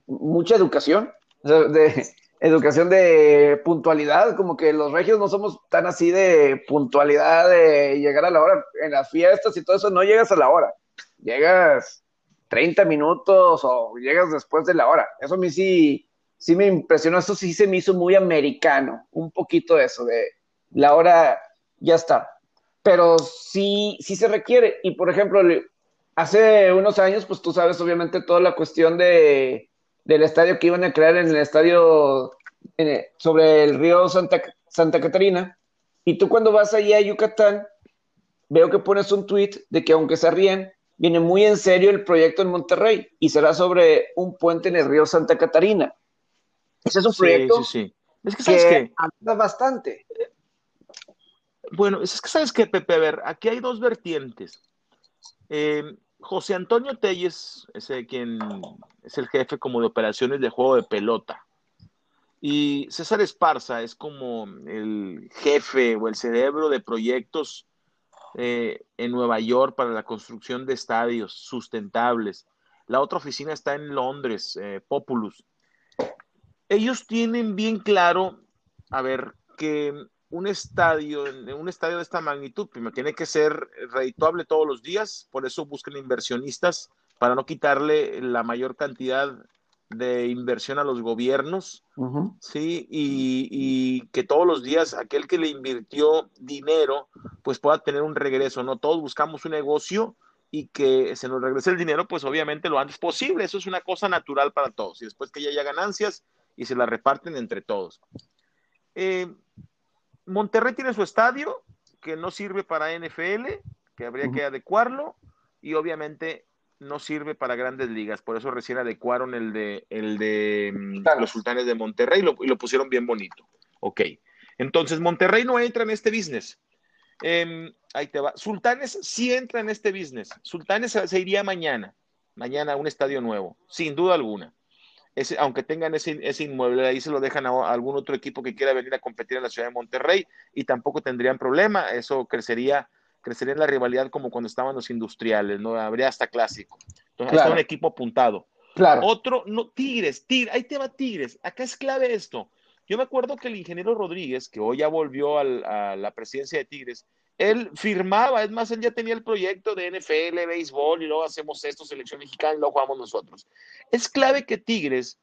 mucha educación, de, [LAUGHS] educación de puntualidad, como que los regios no somos tan así de puntualidad, de llegar a la hora. En las fiestas y todo eso no llegas a la hora, llegas 30 minutos o llegas después de la hora. Eso a mí sí, sí me impresionó, eso sí se me hizo muy americano, un poquito eso, de la hora ya está. Pero sí, sí se requiere. Y por ejemplo, hace unos años, pues tú sabes obviamente toda la cuestión de del estadio que iban a crear en el estadio sobre el río Santa, Santa Catarina. Y tú cuando vas allá a Yucatán, veo que pones un tweet de que aunque se ríen, viene muy en serio el proyecto en Monterrey y será sobre un puente en el río Santa Catarina. Ese es un proyecto sí, sí, Es que, ¿sabes que bastante. Bueno, es que sabes que, Pepe, a ver, aquí hay dos vertientes. Eh, José Antonio Telles es quien es el jefe como de operaciones de juego de pelota. Y César Esparza es como el jefe o el cerebro de proyectos eh, en Nueva York para la construcción de estadios sustentables. La otra oficina está en Londres, eh, Populus. Ellos tienen bien claro, a ver, que un estadio, un estadio de esta magnitud, primero tiene que ser redituable todos los días, por eso buscan inversionistas para no quitarle la mayor cantidad de inversión a los gobiernos, ¿sí? Y, y, que todos los días aquel que le invirtió dinero, pues pueda tener un regreso, ¿no? Todos buscamos un negocio y que se nos regrese el dinero, pues obviamente lo antes posible. Eso es una cosa natural para todos. Y después que ya haya ganancias y se la reparten entre todos. Eh, Monterrey tiene su estadio que no sirve para NFL, que habría que adecuarlo, y obviamente no sirve para grandes ligas. Por eso recién adecuaron el de, el de mm, los sultanes de Monterrey y lo pusieron bien bonito. Ok. Entonces, Monterrey no entra en este business. Em, ahí te va. Sultanes sí entra en este business. Sultanes se, iría mañana, mañana a un estadio nuevo, sin duda alguna. Ese, aunque tengan ese, ese, inmueble, ahí se lo dejan a, algún otro equipo que quiera venir a competir en la ciudad de Monterrey y tampoco tendrían problema. Eso crecería, crecería la rivalidad como cuando estaban los industriales, ¿no? Habría hasta clásico. Entonces, está un equipo apuntado. Claro. Otro, no, Tigres, Tigres, ahí te va Tigres. Acá es clave esto. Yo me acuerdo que el ingeniero Rodríguez, que hoy ya volvió a la presidencia de Tigres, él firmaba, es más, él ya tenía el proyecto de NFL, béisbol, y luego hacemos esto, selección mexicana, y luego jugamos nosotros. Es clave que Tigres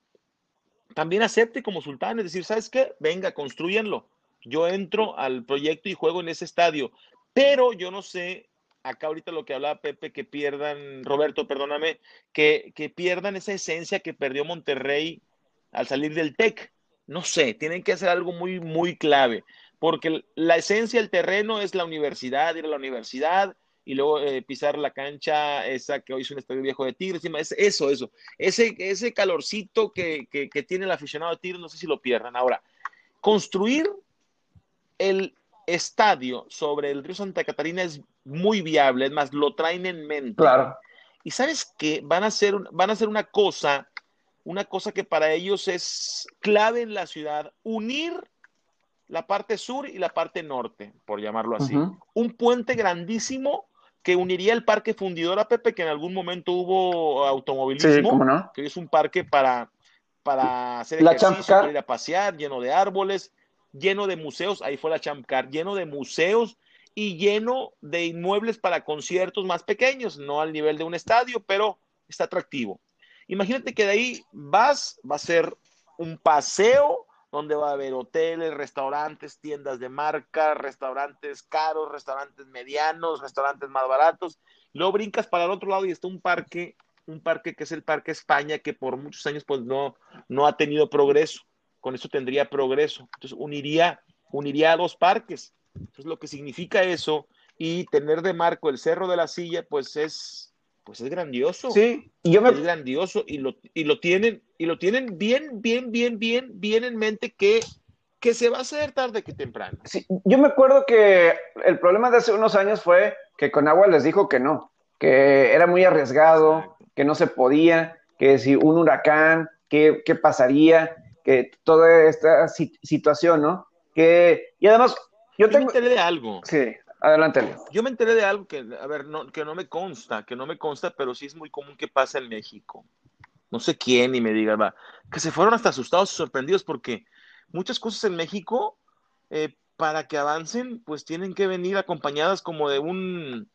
también acepte como sultán, es decir, ¿sabes qué? Venga, construyanlo. Yo entro al proyecto y juego en ese estadio, pero yo no sé, acá ahorita lo que hablaba Pepe, que pierdan, Roberto, perdóname, que, que pierdan esa esencia que perdió Monterrey al salir del TEC no sé, tienen que hacer algo muy, muy clave, porque la esencia del terreno es la universidad, ir a la universidad y luego eh, pisar la cancha esa que hoy es un estadio viejo de Tigres, es eso, eso, ese, ese calorcito que, que, tiene el aficionado de Tigres, no sé si lo pierdan. Ahora, construir el estadio sobre el río Santa Catarina es muy viable, es más, lo traen en mente. Claro. Y sabes que van a hacer, van a hacer una cosa una cosa que para ellos es clave en la ciudad, unir la parte sur y la parte norte, por llamarlo así. Un puente grandísimo que uniría el parque fundidor a Pepe, que en algún momento hubo automovilismo, que es un parque para, para hacer ejercicio, para ir a pasear, lleno de árboles, lleno de museos, ahí fue la Champcar, lleno de museos y lleno de inmuebles para conciertos más pequeños, no al nivel de un estadio, pero está atractivo. Imagínate que de ahí vas, va a ser un paseo donde va a haber hoteles, restaurantes, tiendas de marca, restaurantes caros, restaurantes medianos, restaurantes más baratos. Luego brincas para el otro lado y está un parque, un parque que es el Parque España, que por muchos años pues no, no ha tenido progreso. Con eso tendría progreso. Entonces uniría, uniría a dos parques. Entonces lo que significa eso y tener de marco el Cerro de la Silla, pues es, pues es grandioso. Sí, y yo me... es grandioso y lo, y lo tienen y lo tienen bien, bien, bien, bien, bien en mente que, que se va a hacer tarde que temprano. Sí, yo me acuerdo que el problema de hace unos años fue que con agua les dijo que no, que era muy arriesgado, que no se podía, que si un huracán, qué, qué pasaría, que toda esta situación, ¿no? Que, y además, yo, yo tengo... de algo. Sí. Adelante. Yo me enteré de algo que, a ver, no, que no me consta, que no me consta, pero sí es muy común que pasa en México. No sé quién y me diga, va, que se fueron hasta asustados y sorprendidos porque muchas cosas en México, eh, para que avancen, pues tienen que venir acompañadas como de un,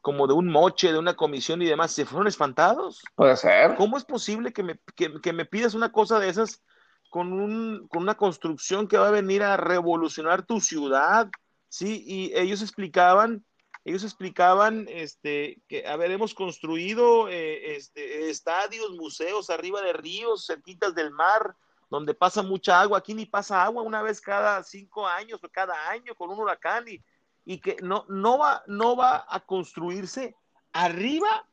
como de un moche, de una comisión y demás. ¿Se fueron espantados? Puede ser. ¿Cómo es posible que me, que, que me pidas una cosa de esas con, un, con una construcción que va a venir a revolucionar tu ciudad? Sí, y ellos explicaban, ellos explicaban este, que, haberemos construido eh, este, estadios, museos arriba de ríos, cerquitas del mar, donde pasa mucha agua. Aquí ni pasa agua una vez cada cinco años o cada año con un huracán y, y que no, no, va, no va a construirse arriba,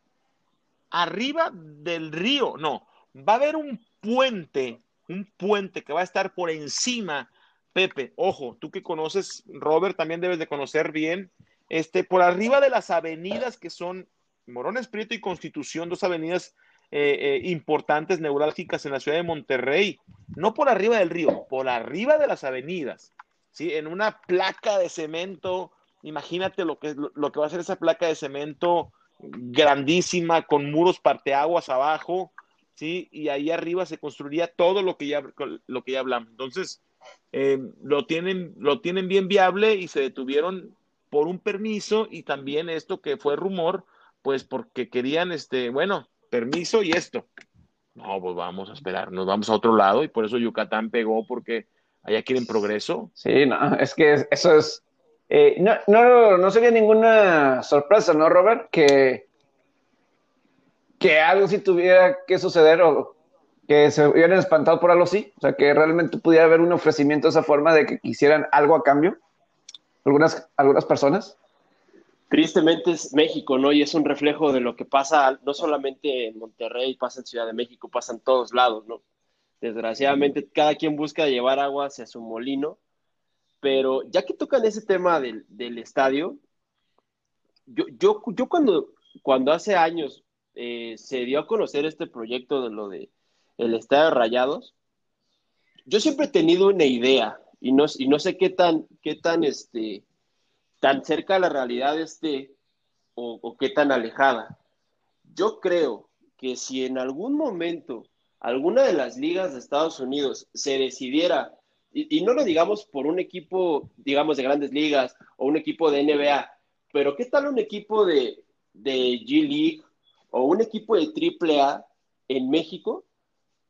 arriba del río, no, va a haber un puente, un puente que va a estar por encima Pepe, ojo, tú que conoces, Robert, también debes de conocer bien, este, por arriba de las avenidas que son Morones Prieto y Constitución, dos avenidas eh, eh, importantes, neurálgicas en la ciudad de Monterrey, no por arriba del río, por arriba de las avenidas, ¿sí? En una placa de cemento, imagínate lo que, lo, que va a ser esa placa de cemento grandísima, con muros parteaguas abajo, ¿sí? Y ahí arriba se construiría todo lo que ya, lo que ya hablamos. Entonces, eh, lo, tienen, lo tienen bien viable y se detuvieron por un permiso y también esto que fue rumor, pues porque querían, este, bueno, permiso y esto. No, pues vamos a esperar, nos vamos a otro lado y por eso Yucatán pegó porque allá quieren progreso. Sí, no, es que eso es, eh, no, no, no sería ninguna sorpresa, ¿no, Robert? Que que algo sí tuviera que suceder o que se hubieran espantado por algo así, o sea, que realmente pudiera haber un ofrecimiento de esa forma de que quisieran algo a cambio, algunas, algunas personas. Tristemente es México, ¿no? Y es un reflejo de lo que pasa no solamente en Monterrey, pasa en Ciudad de México, pasa en todos lados, ¿no? Desgraciadamente cada quien busca llevar agua hacia su molino, pero ya que tocan ese tema del, del estadio, yo, yo, yo cuando, cuando hace años eh, se dio a conocer este proyecto de lo de el Estadio Rayados, yo siempre he tenido una idea y no, y no sé qué tan, qué tan, este, tan cerca de la realidad esté o, o qué tan alejada. Yo creo que si en algún momento alguna de las ligas de Estados Unidos se decidiera, y, no lo digamos por un equipo, digamos, de grandes ligas o un equipo de NBA, pero ¿qué tal un equipo de, de G League o un equipo de AAA en México?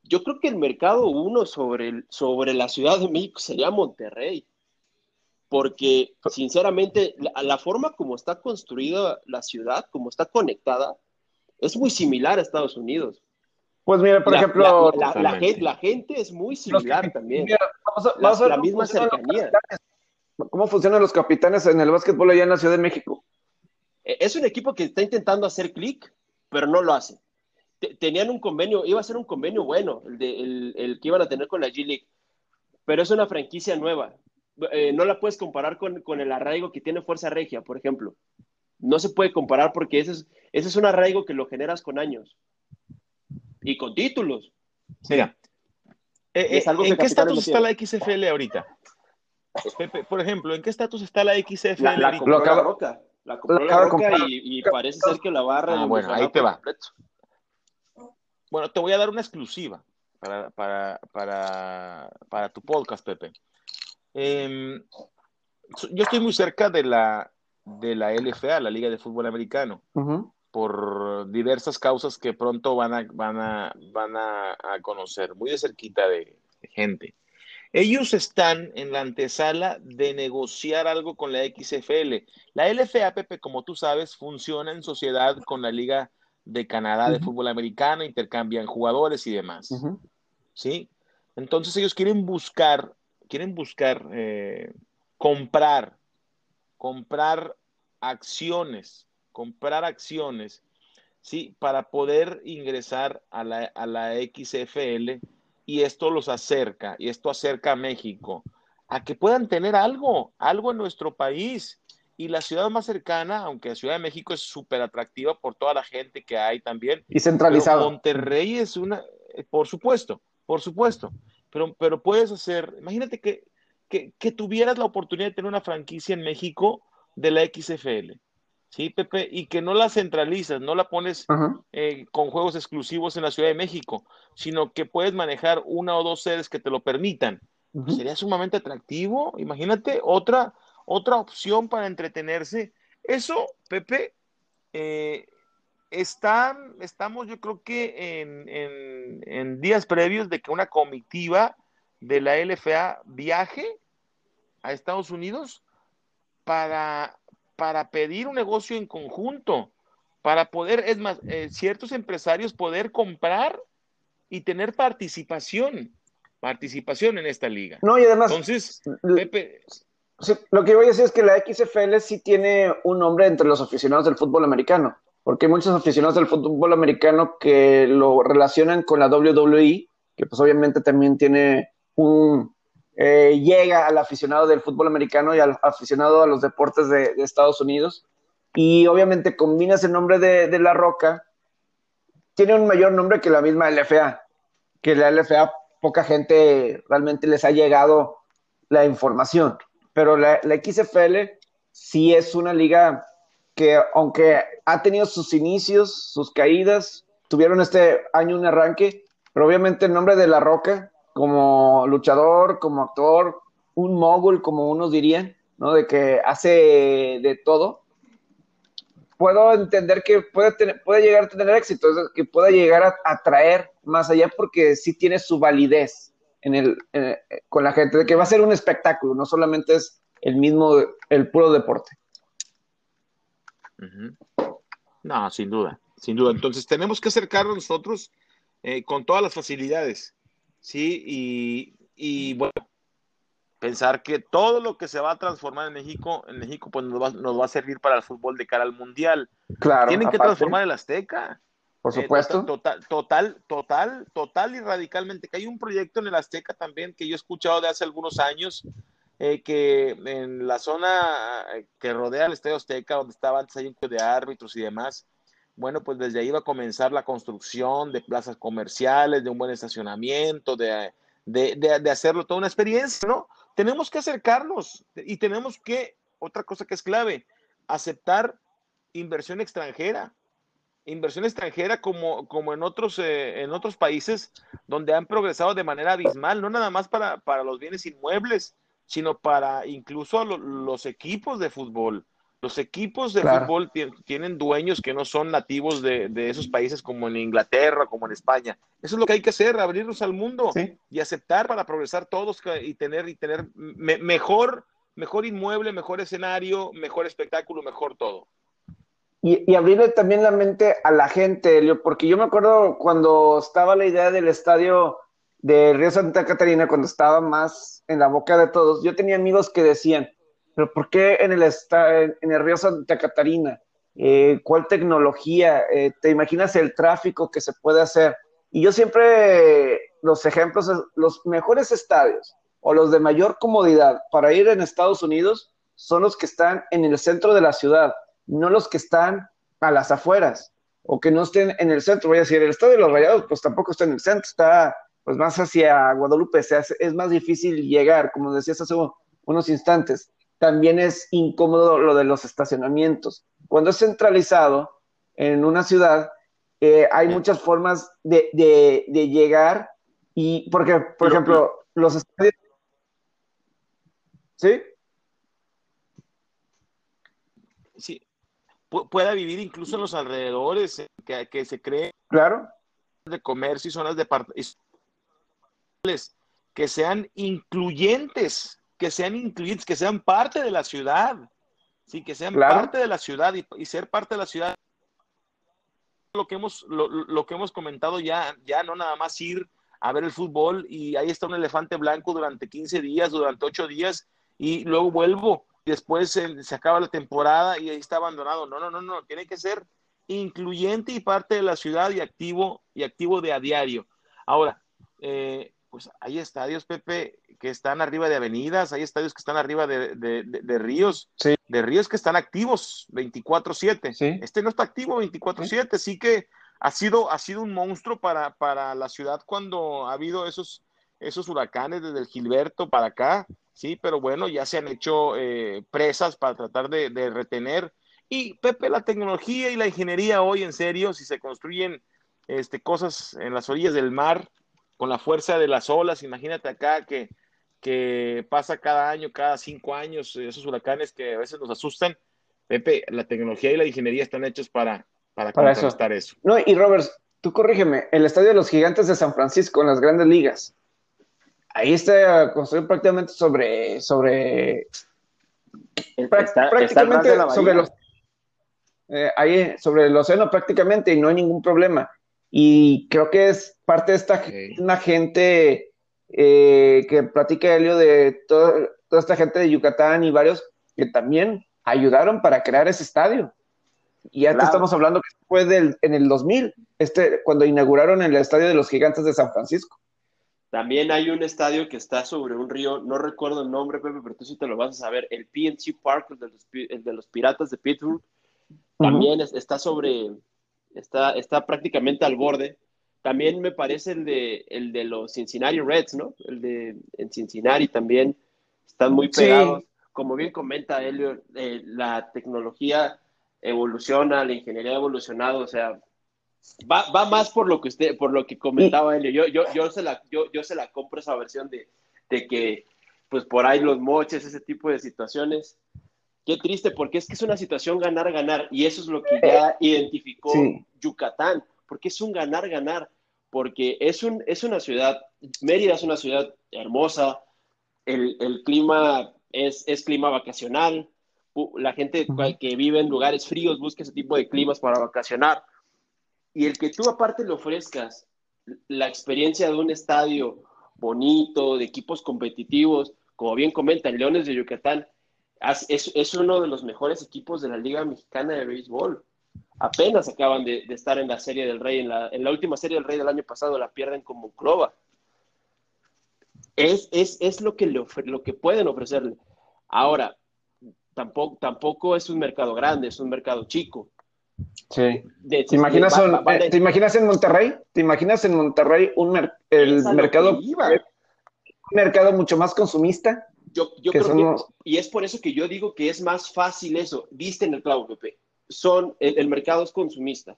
Yo creo que el mercado uno sobre, sobre la Ciudad de México sería Monterrey. Porque, sinceramente, la, la forma como está construida la ciudad, como está conectada, es muy similar a Estados Unidos. Pues mira, por la, ejemplo, la, la, gente, la, gente, es muy similar que, también. Mira, vamos a, vamos a la, misma cercanía. ¿Cómo funcionan los capitanes en el básquetbol allá en la Ciudad de México? E, Es un equipo que está intentando hacer clic, pero no lo hace. Tenían un convenio, iba a ser un convenio bueno, el, de, el, el que iban a tener con la G League, pero es una franquicia nueva. Eh, no la puedes comparar con, con, el arraigo que tiene Fuerza Regia, por ejemplo. No se puede comparar porque ese es, ese es un arraigo que lo generas con años y con títulos. Mira, eh, eh, ¿en qué estatus está la XFL ahorita? Pepe, por ejemplo, ¿en qué estatus está la XFL? La, la compró la Roca. La compró la Roca y, y, parece ser que la barra. Ah, bueno, ahí te va. Completo. Bueno, te voy a dar una exclusiva para, para, para, para tu podcast, Pepe. Eh, yo estoy muy cerca de la, de la LFA, la Liga de Fútbol Americano, uh -huh. por diversas causas que pronto van a, van a, van a, a conocer, muy de cerquita de, de gente. Ellos están en la antesala de negociar algo con la XFL. La LFA, Pepe, como tú sabes, funciona en sociedad con la Liga de Canadá uh -huh. de fútbol americano, intercambian jugadores y demás. Uh -huh. ¿Sí? Entonces ellos quieren buscar, quieren buscar eh, comprar, comprar acciones, comprar acciones, ¿sí? Para poder ingresar a la, a la XFL y esto los acerca, y esto acerca a México, a que puedan tener algo, algo en nuestro país. Y la ciudad más cercana, aunque la Ciudad de México es súper atractiva por toda la gente que hay también. Y centralizado. Monterrey es una, eh, por supuesto, por supuesto. Pero, pero puedes hacer, imagínate que, que, que tuvieras la oportunidad de tener una franquicia en México de la XFL. ¿sí, Pepe? Y que no la centralizas, no la pones uh -huh. eh, con juegos exclusivos en la Ciudad de México, sino que puedes manejar una o dos sedes que te lo permitan. Uh -huh. Sería sumamente atractivo. Imagínate otra, otra opción para entretenerse. Eso, Pepe, eh, está, estamos yo creo que en, en, en días previos de que una comitiva de la LFA viaje a Estados Unidos para para pedir un negocio en conjunto, para poder, es más, eh, ciertos empresarios poder comprar y tener participación, participación en esta liga. No, y además, entonces, Pepe, lo que voy a decir es que la XFL sí tiene un nombre entre los aficionados del fútbol americano, porque hay muchos aficionados del fútbol americano que lo relacionan con la WWE, que pues obviamente también tiene un, eh, llega al aficionado del fútbol americano y al aficionado a los deportes de, de Estados Unidos. Y obviamente combinas el nombre de, de, La Roca, tiene un mayor nombre que la misma LFA, que la LFA poca gente realmente les ha llegado la información. Pero la, la XFL sí es una liga que aunque ha tenido sus inicios, sus caídas, tuvieron este año un arranque, pero obviamente el nombre de La Roca como luchador, como actor, un mogul, como unos dirían, ¿no? De que hace de todo. Puedo entender que puede, tener, puede llegar a tener éxito, que pueda llegar a atraer más allá porque sí tiene su validez en el, eh, con la gente, de que va a ser un espectáculo, no solamente es el mismo, el puro deporte. Uh -huh. No, sin duda. sin duda. Entonces tenemos que acercarnos nosotros eh, con todas las facilidades, ¿sí? Y, y, bueno, pensar que todo lo que se va a transformar en México, en México pues nos va, nos va a servir para el fútbol de cara al Mundial. Claro. Tienen que transformar el Azteca. Por supuesto. Eh, total, total, total, total y radicalmente. Que hay un proyecto en el Azteca también que yo he escuchado de hace algunos años, eh, que en la zona que rodea el Estadio Azteca, donde estaba antes hay un de árbitros y demás, bueno, pues desde ahí va a comenzar la construcción de plazas comerciales, de un buen estacionamiento, de, de, de, hacerlo toda una experiencia, ¿no? Tenemos que acercarnos y tenemos que, otra cosa que es clave, aceptar inversión extranjera inversión extranjera como, como en, otros, eh, en otros países donde han progresado de manera abismal, no nada más para, para los bienes inmuebles, sino para incluso los equipos de fútbol. Los equipos de fútbol tienen dueños que no son nativos de, esos países como en Inglaterra, como en España. Eso es lo que hay que hacer, abrirnos al mundo y aceptar para progresar todos y tener, y tener mejor, mejor inmueble, mejor escenario, mejor espectáculo, mejor todo y, abrirle también la mente a la gente, porque yo me acuerdo cuando estaba la idea del estadio de Río Santa Catarina, cuando estaba más en la boca de todos, yo tenía amigos que decían, pero ¿por qué en el, en el Río Santa Catarina? Eh, ¿Cuál tecnología? Eh, ¿Te imaginas el tráfico que se puede hacer? Y yo siempre, los ejemplos, los mejores estadios o los de mayor comodidad para ir en Estados Unidos son los que están en el centro de la ciudad no los que están a las afueras o que no estén en el centro. Voy a decir, el estadio de los Rayados, pues tampoco está en el centro, está pues más hacia Guadalupe, se es más difícil llegar, como decías hace unos instantes. También es incómodo lo de los estacionamientos. Cuando es centralizado en una ciudad, eh, hay muchas formas de, de, llegar y, porque, por ejemplo, los estadios... Sí, pueda vivir incluso en los alrededores, eh, que, que se creen claro. de comercio y zonas de que sean incluyentes, que sean incluyentes, que sean parte de la ciudad, sí, que sean parte de la ciudad y, ser parte de la ciudad. Lo que hemos, lo, lo, que hemos comentado ya, ya no nada más ir a ver el fútbol y ahí está un elefante blanco durante 15 días, durante 8 días y luego vuelvo después se, acaba la temporada y ahí está abandonado. No, no, no, no, tiene que ser incluyente y parte de la ciudad y activo y activo de a diario. Ahora, eh, pues hay estadios, Pepe, que están arriba de avenidas, hay estadios que están arriba de, ríos, de ríos que están activos 24/7. Este no está activo 24/7, sí. que ha sido, ha sido un monstruo para, para la ciudad cuando ha habido esos, esos huracanes desde el Gilberto para acá sí, pero bueno, ya se han hecho eh, presas para tratar de, retener. Y Pepe, la tecnología y la ingeniería hoy, en serio, si se construyen este, cosas en las orillas del mar, con la fuerza de las olas, imagínate acá que, que pasa cada año, cada cinco años, esos huracanes que a veces nos asustan. Pepe, la tecnología y la ingeniería están hechos para, para, contrastar eso. No, y Robert, tú corrígeme, el estadio de los gigantes de San Francisco en las grandes ligas, ahí está construido prácticamente sobre, sobre, prácticamente sobre los, eh, ahí, sobre el océano prácticamente y no hay ningún problema. Y creo que es parte de esta una gente eh, que platica Helio de toda esta gente de Yucatán y varios que también ayudaron para crear ese estadio. Y ya estamos hablando que fue del, en el 2000, este, cuando inauguraron el estadio de los gigantes de San Francisco. También hay un estadio que está sobre un río, no recuerdo el nombre, Pepe, pero tú sí te lo vas a saber, el PNC Park, el de los, de los Piratas de Pittsburgh, también está sobre, está, está prácticamente al borde. También me parece el de, el de los Cincinnati Reds, ¿no? El de en Cincinnati también están muy pegados. Como bien comenta Elio, eh, la tecnología evoluciona, la ingeniería ha evolucionado, o sea, Va, va, más por lo que usted, por lo que comentaba él. Yo, yo, yo, se la, yo, yo se la compro esa versión de, de, que, pues por ahí los moches, ese tipo de situaciones. Qué triste, porque es que es una situación ganar-ganar, y eso es lo que ya identificó Yucatán, porque es un ganar-ganar, porque es, un, es una ciudad, Mérida es una ciudad hermosa, el, el clima es, es, clima vacacional, la gente que vive en lugares fríos busca ese tipo de climas para vacacionar y el que tú aparte le ofrezcas la experiencia de un estadio bonito, de equipos competitivos, como bien comentan, Leones de Yucatán, es, uno de los mejores equipos de la Liga Mexicana de Béisbol. Apenas acaban de, estar en la Serie del Rey, en la, en la, última Serie del Rey del año pasado la pierden como Clova. Es, es, es lo, que le lo que pueden ofrecerle. Ahora, tampoco, tampoco es un mercado grande, es un mercado chico. Sí. ¿Te, imaginas ¿Te imaginas en Monterrey? ¿Te imaginas en Monterrey un el mercado un mercado mucho más consumista? Yo, yo creo que, y es por eso que yo digo que es más fácil eso. Viste en el clavo, Pepe. Son, el, mercado es consumista.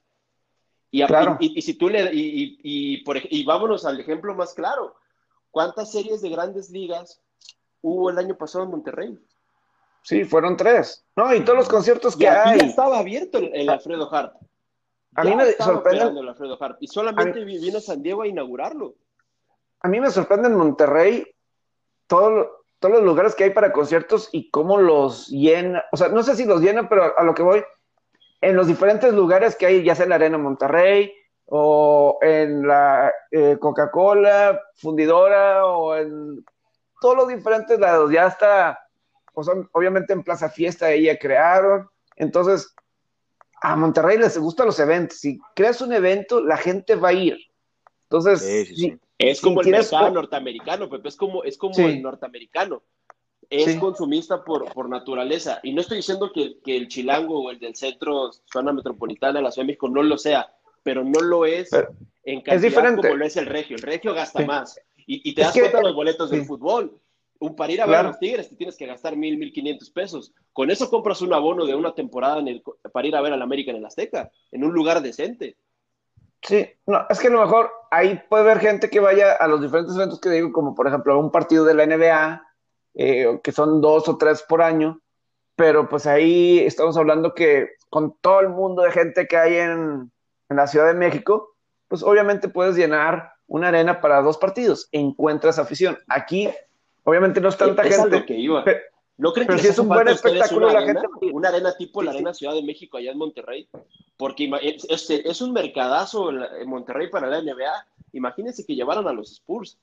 Y, y, si tú le, y, y, por, y vámonos al ejemplo más claro. ¿Cuántas series de grandes ligas hubo el año pasado en Monterrey? Sí, fueron tres. No, y todos los conciertos que hay. Ya estaba abierto el, Alfredo Hart. A mí me sorprende. El Alfredo Hart, y solamente vino a San Diego a inaugurarlo. A mí me sorprende en Monterrey todos los lugares que hay para conciertos y cómo los llena. O sea, no sé si los llenan, pero a, lo que voy, en los diferentes lugares que hay, ya sea en la Arena Monterrey o en la eh, Coca-Cola, fundidora o en todos los diferentes lados, ya está pues, obviamente en Plaza Fiesta ella crearon. Entonces, a Monterrey les gustan los eventos. Si creas un evento, la gente va a ir. Entonces, es como el mercado norteamericano, Pepe, es como, es como el norteamericano. Es consumista por, por naturaleza. Y no estoy diciendo que, que, el chilango o el del centro, zona metropolitana de la Ciudad de México, no lo sea, pero no lo es en cantidad diferente. como lo es el regio. El regio gasta más. Y, y, te das cuenta de los boletos del fútbol un, para ir a ver a los Tigres te tienes que gastar mil, mil quinientos pesos. Con eso compras un abono de una temporada en el, para ir a ver al América en el Azteca, en un lugar decente. Sí, no, es que a lo mejor ahí puede haber gente que vaya a los diferentes eventos que digo, como por ejemplo un partido de la NBA, eh, que son dos o tres por año, pero pues ahí estamos hablando que con todo el mundo de gente que hay en, en la Ciudad de México, pues obviamente puedes llenar una arena para dos partidos, encuentras afición. Aquí Obviamente no es tanta gente. que iba. ¿No creen que si es un buen espectáculo una la arena, gente... Una arena tipo la Arena Ciudad de México allá en Monterrey. Porque es, es un mercadazo en Monterrey para la NBA. Imagínense que llevaron a los Spurs.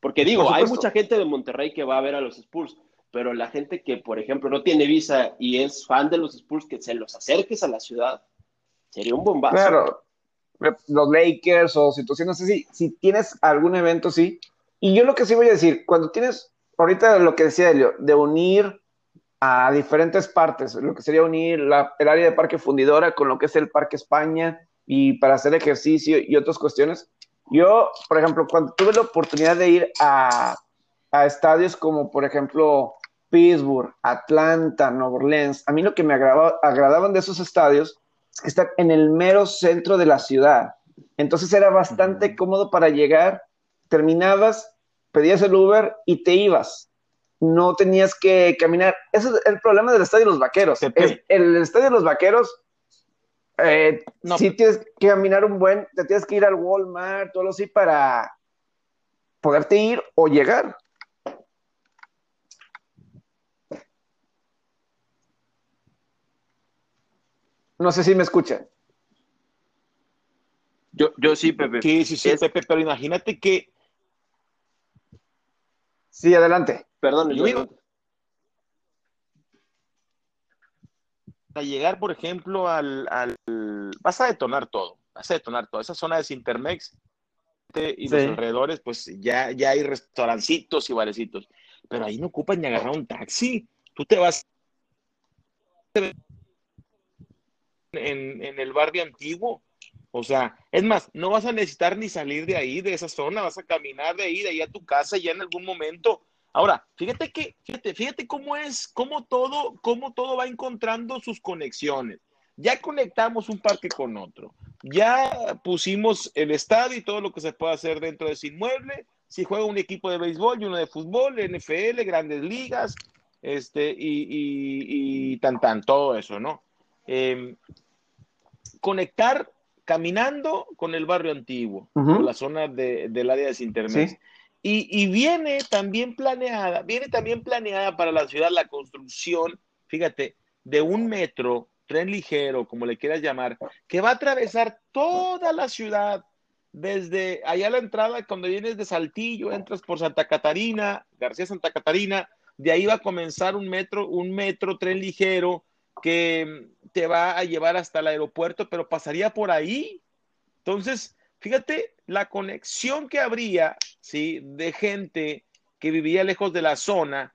Porque digo, hay mucha gente de Monterrey que va a ver a los Spurs, pero la gente que, por ejemplo, no tiene visa y es fan de los Spurs, que se los acerques a la ciudad, sería un bombazo. Claro, los Lakers o situaciones así, si tienes algún evento, sí, y yo lo que sí voy a decir, cuando tienes, ahorita lo que decía Elio, de unir a diferentes partes, lo que sería unir la, el área de Parque Fundidora con lo que es el Parque España y para hacer ejercicio y otras cuestiones. Yo, por ejemplo, cuando tuve la oportunidad de ir a, a estadios como, por ejemplo, Pittsburgh, Atlanta, Nueva Orleans, a mí lo que me agradaba, agradaban de esos estadios es que están en el mero centro de la ciudad. Entonces era bastante cómodo para llegar terminabas, pedías el Uber y te ibas. No tenías que caminar. Ese es el problema del estadio de los vaqueros. el estadio de los vaqueros, eh, no. si tienes que caminar un buen, te tienes que ir al Walmart, todo así para poderte ir o llegar. No sé si me escuchan. Yo, yo sí, Pepe. Sí, sí, sí, Pepe, pero imagínate que Sí, adelante. Perdón, yo digo. A llegar, por ejemplo, al, Vas a detonar todo. Vas a detonar todo. Esa zona de Sintermex y los alrededores, pues ya, ya hay restaurancitos y barecitos. Pero ahí no ocupan ni agarrar un taxi. Tú te vas en, en el barrio antiguo o sea, es más, no vas a necesitar ni salir de ahí, de esa zona, vas a caminar de ahí, de ahí a tu casa ya en algún momento. Ahora, fíjate que, fíjate, fíjate cómo es, cómo todo, cómo todo va encontrando sus conexiones. Ya conectamos un parque con otro. Ya pusimos el estadio y todo lo que se puede hacer dentro de ese inmueble. Si juega un equipo de béisbol y uno de fútbol, NFL, grandes ligas, este, y, y, y tan, tan, todo eso, ¿no? Em, conectar caminando con el barrio antiguo, con la zona del área de Sintermex. Y, viene también planeada, viene también planeada para la ciudad la construcción, fíjate, de un metro tren ligero, como le quieras llamar, que va a atravesar toda la ciudad, desde allá a la entrada, cuando vienes de Saltillo, entras por Santa Catarina, García Santa Catarina, de ahí va a comenzar un metro, un metro, tren ligero, que te va a llevar hasta el aeropuerto, pero pasaría por ahí. Entonces, fíjate la conexión que habría, ¿sí? De gente que vivía lejos de la zona,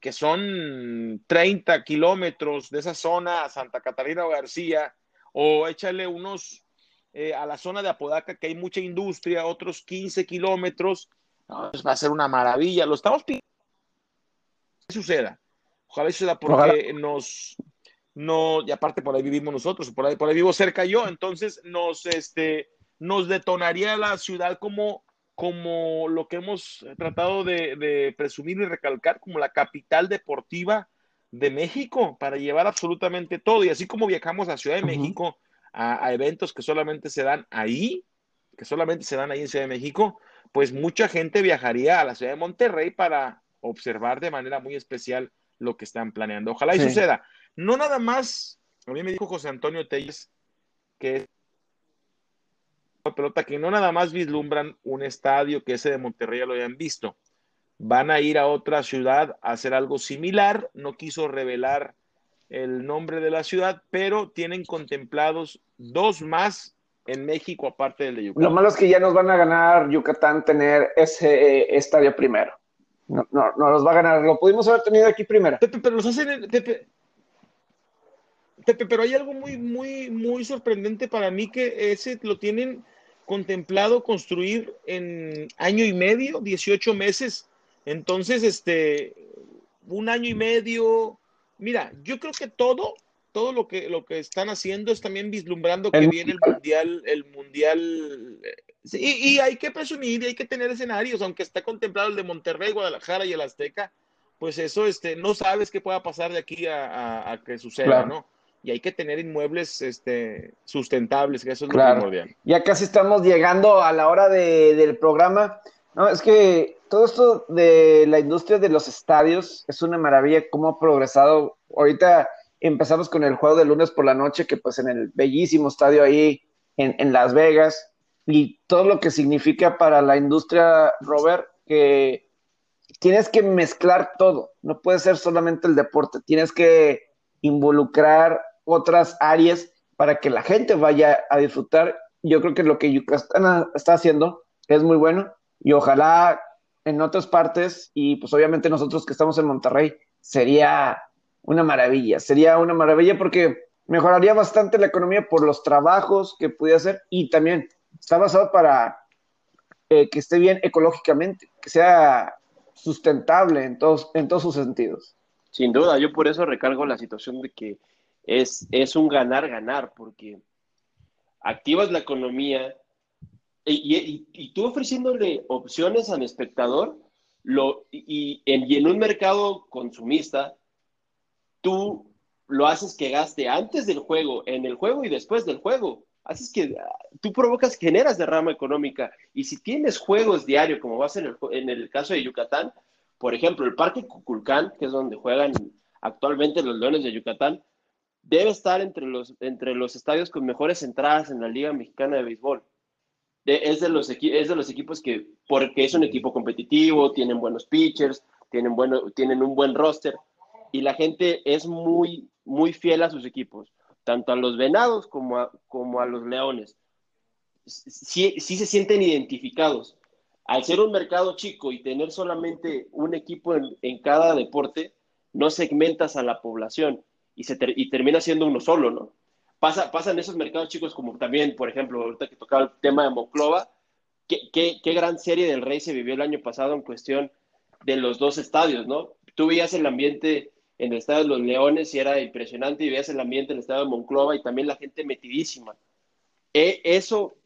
que son 30 kilómetros de esa zona a Santa Catarina o García, o échale unos eh, a la zona de Apodaca, que hay mucha industria, otros 15 kilómetros, va a ser una maravilla. Lo estamos pidiendo que suceda. Ojalá suceda porque nos, no, y aparte por ahí vivimos nosotros, por ahí, por ahí vivo cerca yo, entonces nos, este, nos detonaría la ciudad como como lo que hemos tratado de, presumir y recalcar como la capital deportiva de México para llevar absolutamente todo. Y así como viajamos a Ciudad de México a, eventos que solamente se dan ahí, que solamente se dan ahí en Ciudad de México, pues mucha gente viajaría a la ciudad de Monterrey para observar de manera muy especial lo que están planeando. Ojalá y suceda. No nada más, a mí me dijo José Antonio Telles que pelota que no nada más vislumbran un estadio que ese de Monterrey ya lo hayan visto. Van a ir a otra ciudad a hacer algo similar. No quiso revelar el nombre de la ciudad, pero tienen contemplados dos más en México aparte del de Yucatán. Lo malo es que ya nos van a ganar Yucatán tener ese eh, estadio primero. No, no, no los va a ganar. Lo pudimos haber tenido aquí primero. Pepe, pero los hacen, Pepe, pero hay algo muy, muy, muy sorprendente para mí que ese lo tienen contemplado construir en año y medio, 18 meses. Entonces, este, un año y medio. Mira, yo creo que todo, todo lo que, lo que están haciendo es también vislumbrando que viene el mundial, el mundial. y, hay que presumir y hay que tener escenarios, aunque está contemplado el de Monterrey, Guadalajara y el Azteca, pues eso, este, no sabes qué pueda pasar de aquí a, que suceda, ¿no? y hay que tener inmuebles este, sustentables, que eso es lo primordial. Ya casi estamos llegando a la hora del programa. No, es que todo esto de la industria de los estadios es una maravilla cómo ha progresado. Ahorita empezamos con el juego de lunes por la noche, que pues en el bellísimo estadio ahí en, en Las Vegas, y todo lo que significa para la industria, Robert, que tienes que mezclar todo, no puede ser solamente el deporte, tienes que involucrar otras áreas para que la gente vaya a disfrutar. Yo creo que lo que Yucatán está haciendo es muy bueno y ojalá en otras partes y pues obviamente nosotros que estamos en Monterrey sería una maravilla, sería una maravilla porque mejoraría bastante la economía por los trabajos que pudiera hacer y también está basado para eh, que esté bien ecológicamente, que sea sustentable en todos, en todos sus sentidos. Sin duda, yo por eso recargo la situación de que es, es un ganar-ganar, porque activas la economía y, y, tú ofreciéndole opciones al espectador lo, y, y en un mercado consumista, tú lo haces que gaste antes del juego, en el juego y después del juego. Haces que tú provocas, generas derrama económica. Y si tienes juegos diarios, como va a ser en el, en el caso de Yucatán, por ejemplo, el Parque Cuculcán, que es donde juegan actualmente los Leones de Yucatán, debe estar entre los, entre los estadios con mejores entradas en la Liga Mexicana de Béisbol. es, de los es de los equipos que, porque es un equipo competitivo, tienen buenos pitchers, tienen, bueno, tienen un buen roster y la gente es muy, muy fiel a sus equipos, tanto a los venados como a, como a los leones. Sí, sí se sienten identificados. Al ser un mercado chico y tener solamente un equipo en, en cada deporte, no segmentas a la población y, se y termina siendo uno solo, ¿no? Pasa, pasa en esos mercados chicos como también, por ejemplo, ahorita que tocaba el tema de Moclova, qué, qué, qué gran serie del Rey se vivió el año pasado en cuestión de los dos estadios, ¿no? Tú veías el ambiente en el estadio de los Leones y era impresionante y veías el ambiente en el estadio de Monclova y también la gente metidísima. E, eso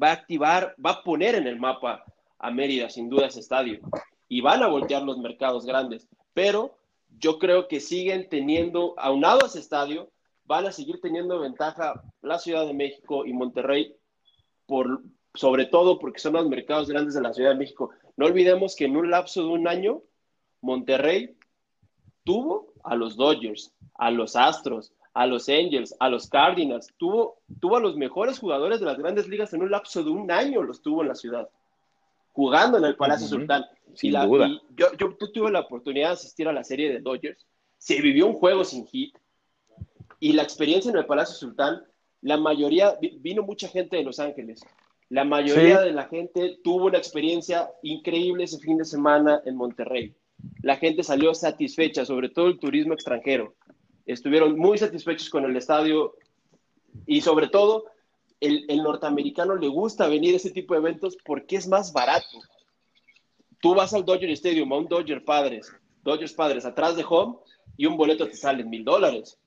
va a activar, va a poner en el mapa a Mérida, sin duda, ese estadio. Y van a voltear los mercados grandes. Pero yo creo que siguen teniendo, aunado a ese estadio, van a seguir teniendo ventaja la Ciudad de México y Monterrey, por, sobre todo porque son los mercados grandes de la Ciudad de México. No olvidemos que en un lapso de un año, Monterrey tuvo a los Dodgers, a los Astros, a los Angels, a los Cardinals, tuvo, tuvo a los mejores jugadores de las grandes ligas en un lapso de un año, los tuvo en la ciudad, jugando en el Palacio Sultán. Sin duda. yo, yo tuve la oportunidad de asistir a la serie de Dodgers, se vivió un juego sin hit, y la experiencia en el Palacio Sultán, la mayoría, vino mucha gente de Los Ángeles, la mayoría de la gente tuvo una experiencia increíble ese fin de semana en Monterrey. La gente salió satisfecha, sobre todo el turismo extranjero estuvieron muy satisfechos con el estadio y sobre todo el, norteamericano le gusta venir a ese tipo de eventos porque es más barato. Tú vas al Dodger Stadium, a un Dodger Padres, Dodgers Padres atrás de home y un boleto te sale en mil dólares.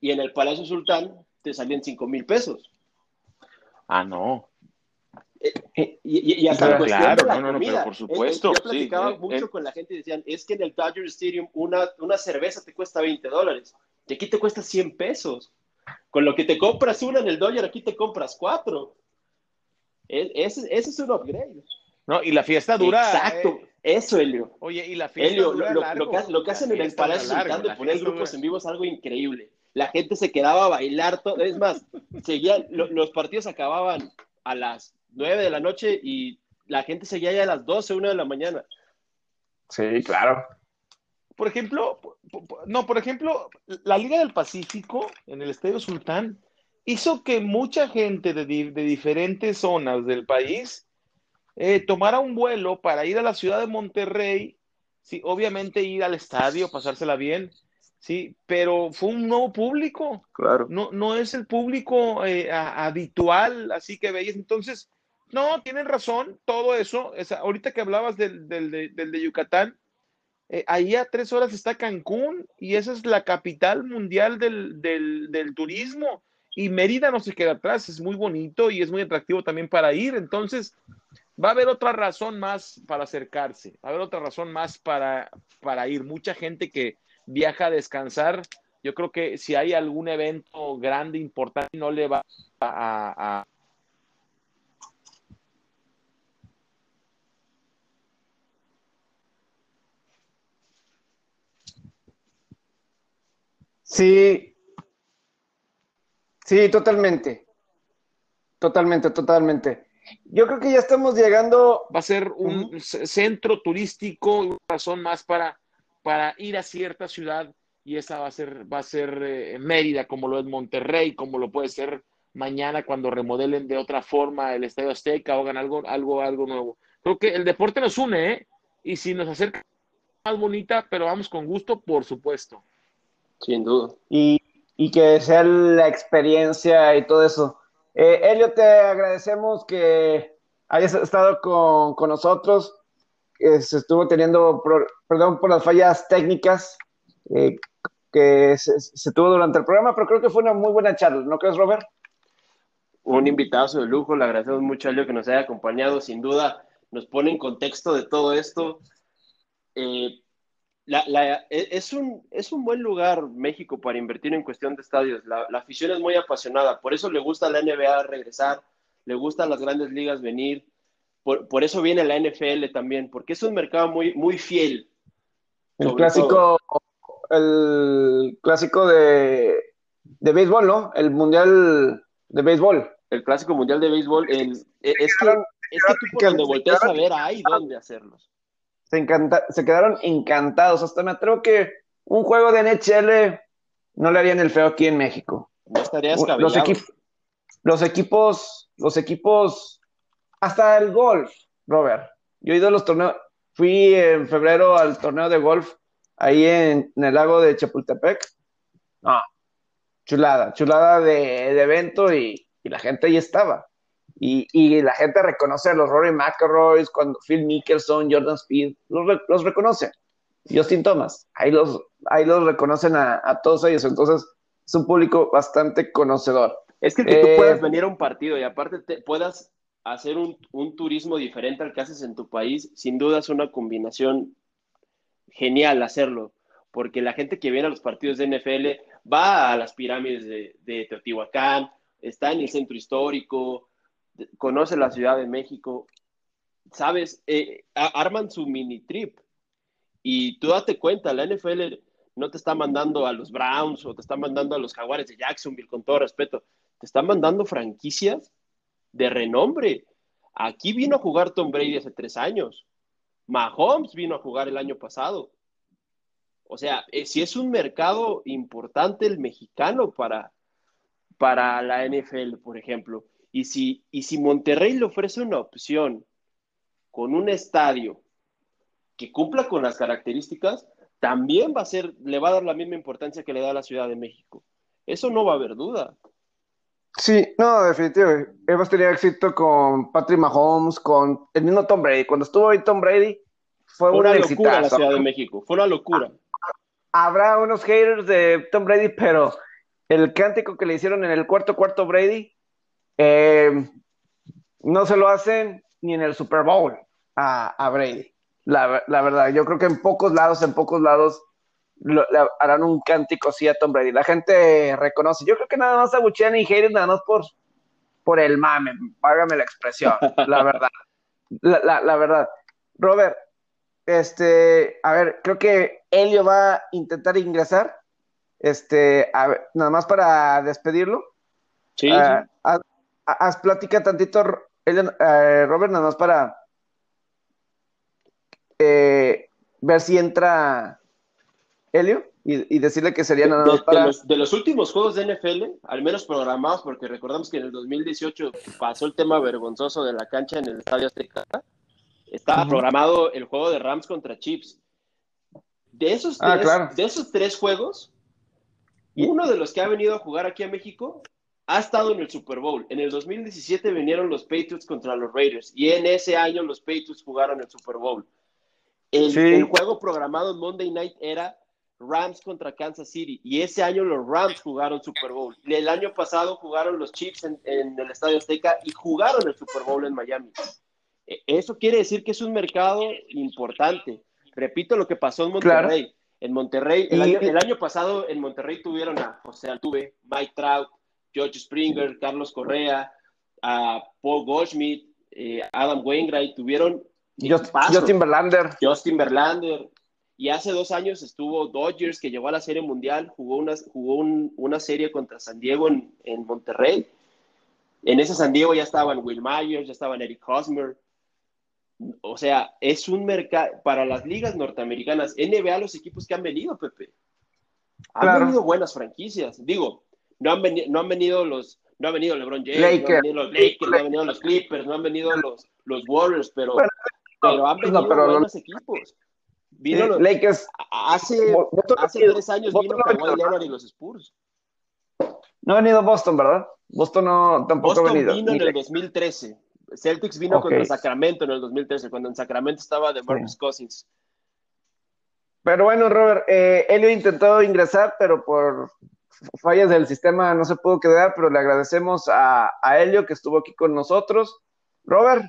Y en el Palacio Sultán te salen cinco mil pesos. Ah, no. Eh, eh, y, hasta claro, no, no, pero por supuesto. yo platicaba mucho con la gente y decían, es que en el Dodger Stadium una, una cerveza te cuesta 20 dólares. Y aquí te cuesta 100 pesos. Con lo que te compras una en el Dodger, aquí te compras cuatro. E, ese, es un upgrade. No, y la fiesta dura. Exacto, eh, eso, Elio. Oye, y la fiesta dura. Lo, lo, que, lo que hacen en el Palacio de poner grupos en vivo es algo increíble. La gente se quedaba a bailar todo. Es más, seguían, los partidos acababan a las 9 de la noche y la gente seguía ya a las 12, 1 de la mañana. Sí, claro por ejemplo, no, por ejemplo, la Liga del Pacífico en el Estadio Sultán hizo que mucha gente de, diferentes zonas del país eh, tomara un vuelo para ir a la ciudad de Monterrey, sí, obviamente ir al estadio, pasársela bien, sí, pero fue un nuevo público. Claro. No, no es el público eh, habitual, así que veis. Entonces, no, tienen razón, todo eso. ahorita que hablabas del, del de Yucatán, eh, ahí a tres horas está Cancún y esa es la capital mundial del, turismo. Y Mérida no se queda atrás, es muy bonito y es muy atractivo también para ir. Entonces, va a haber otra razón más para acercarse, va a haber otra razón más para, para ir. Mucha gente que viaja a descansar, yo creo que si hay algún evento grande, importante, no le va a Sí, sí, totalmente. Totalmente, totalmente. Yo creo que ya estamos llegando. Va a ser un centro turístico, una razón más para, para ir a cierta ciudad, y esa va a ser, va a ser eh, Mérida, como lo es Monterrey, como lo puede ser mañana cuando remodelen de otra forma el Estadio Azteca o hagan algo, algo, algo nuevo. Creo que el deporte nos une, ¿eh? Y si nos acerca más bonita, pero vamos con gusto, por supuesto. Sin duda. Y, que sea la experiencia y todo eso. Eh, Elio, te agradecemos que hayas estado con, nosotros. se estuvo teniendo, perdón por las fallas técnicas eh, que se, tuvo durante el programa, pero creo que fue una muy buena charla, ¿no crees, Robert? Un invitado de lujo, le agradecemos mucho a Elio que nos haya acompañado, sin duda nos pone en contexto de todo esto. Eh, e, es, un, es un buen lugar México para invertir en cuestión de estadios. La, afición es muy apasionada, por eso le gusta a la NBA regresar, le gustan las grandes ligas venir, por, eso viene la NFL también, porque es un mercado muy, muy fiel. El clásico, el clásico de, de béisbol, ¿no? El mundial de béisbol. El clásico mundial de béisbol. El, e, es, que, es que tú por donde volteas a ver, hay dónde hacerlos se, encanta, se quedaron encantados. Hasta me atrevo que un juego de NHL no le harían el feo aquí en México. No estaría los, equipos, los equipos, los equipos, hasta el golf, Robert. Yo he ido a los torneos, fui en febrero al torneo de golf ahí en, el lago de Chapultepec. Ah, chulada, chulada de, evento y, y, la gente ahí estaba. Y, la gente reconoce a los Rory McIlroy, cuando Phil Mickelson, Jordan Speed, los, los reconoce. Justin Thomas, ahí los, ahí los reconocen a, todos ellos. Entonces, es un público bastante conocedor. Es que, que tú eh, puedas venir a un partido y aparte te puedas hacer un, un, turismo diferente al que haces en tu país, sin duda es una combinación genial hacerlo, porque la gente que viene a los partidos de NFL va a las pirámides de, de Teotihuacán, está en el centro histórico, conoce la Ciudad de México, sabes, eh, arman su mini trip y tú date cuenta, la NFL no te está mandando a los Browns o te está mandando a los Jaguares de Jacksonville, con todo respeto, te están mandando franquicias de renombre. Aquí vino a jugar Tom Brady hace tres años. Mahomes vino a jugar el año pasado. O sea, eh, si es un mercado importante el mexicano para, para la NFL, por ejemplo. Y si, y si Monterrey le ofrece una opción con un estadio que cumpla con las características, también va a ser, le va a dar la misma importancia que le da a la Ciudad de México. Eso no va a haber duda. Sí, no, definitivamente. Hemos tenido éxito con Patrick Mahomes, con el mismo Tom Brady. Cuando estuvo ahí Tom Brady, fue, una locura la Ciudad de México. Fue una locura. Habrá unos haters de Tom Brady, pero el cántico que le hicieron en el cuarto cuarto Brady, eh, no se lo hacen ni en el Super Bowl a, Brady. La, verdad, yo creo que en pocos lados, en pocos lados, harán un cántico así a Tom Brady. La gente reconoce. Yo creo que nada más abuchean y haters nada más por, por el mame, págame la expresión, [LAUGHS] la verdad. La, la, verdad. Robert, este, a ver, creo que Helio va a intentar ingresar. Este, a ver, nada más para despedirlo. Sí. Ah, haz, plática tantito, eh, Robert, nada más para eh, ver si entra Helio y, decirle que sería nada más para... De los, últimos juegos de NFL, al menos programados, porque recordamos que en el 2018 pasó el tema vergonzoso de la cancha en el Estadio Azteca, estaba programado el juego de Rams contra Chiefs. De esos, ah, tres, de esos tres juegos, uno de los que ha venido a jugar aquí a México ha estado en el Super Bowl. En el 2017 vinieron los Patriots contra los Raiders y en ese año los Patriots jugaron el Super Bowl. El, juego programado en Monday Night era Rams contra Kansas City y ese año los Rams jugaron Super Bowl. El año pasado jugaron los Chiefs en, el Estadio Azteca y jugaron el Super Bowl en Miami. E, eso quiere decir que es un mercado importante. Repito lo que pasó en Monterrey. En Monterrey, el, año, pasado en Monterrey tuvieron a José Altuve, Mike Trout, George Springer, Carlos Correa, a Paul Goldschmidt, eh, Adam Wainwright, tuvieron Justin Verlander. Justin Verlander. Y hace dos años estuvo Dodgers, que llegó a la Serie Mundial, jugó una, jugó una serie contra San Diego en, Monterrey. En ese San Diego ya estaban Will Myers, ya estaban Eric Hosmer. O sea, es un mercado para las ligas norteamericanas. NBA, los equipos que han venido, Pepe. Han venido buenas franquicias. Digo, no han, venido, no han venido los, no ha venido LeBron James, no han venido los Lakers, no han venido los Clippers, no han venido los, los Warriors, pero pero han venido buenos equipos. Vino Lakers. Hace, hace tres años vino Kawhi Leonard y los Spurs. No ha venido Boston, ¿verdad? Boston no tampoco Boston ha venido. vino en el 2013. Celtics vino contra Sacramento en el 2013, cuando en Sacramento estaba de Marcus Cousins. Pero bueno, Robert, eh, Elio intentó ingresar, pero por fallas del sistema no se pudo quedar, pero le agradecemos a, a Elio que estuvo aquí con nosotros. Robert,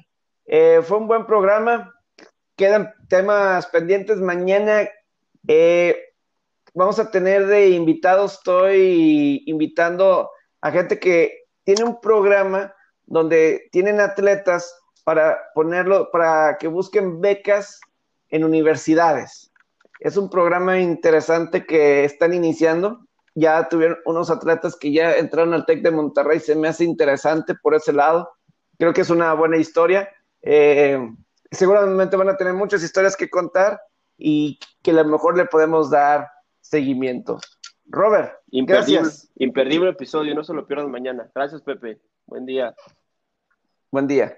eh, fue un buen programa. Quedan temas pendientes. Mañana eh, vamos a tener de invitados, estoy invitando a gente que tiene un programa donde tienen atletas para ponerlo, para que busquen becas en universidades. Es un programa interesante que están iniciando. Ya tuvieron unos atletas que ya entraron al TEC de Monterrey, se me hace interesante por ese lado. Creo que es una buena historia. Eh, seguramente van a tener muchas historias que contar y que a lo mejor le podemos dar seguimiento. Robert, imperdible, gracias. imperdible episodio, no se lo pierdan mañana. Gracias, Pepe. Buen día. Buen día.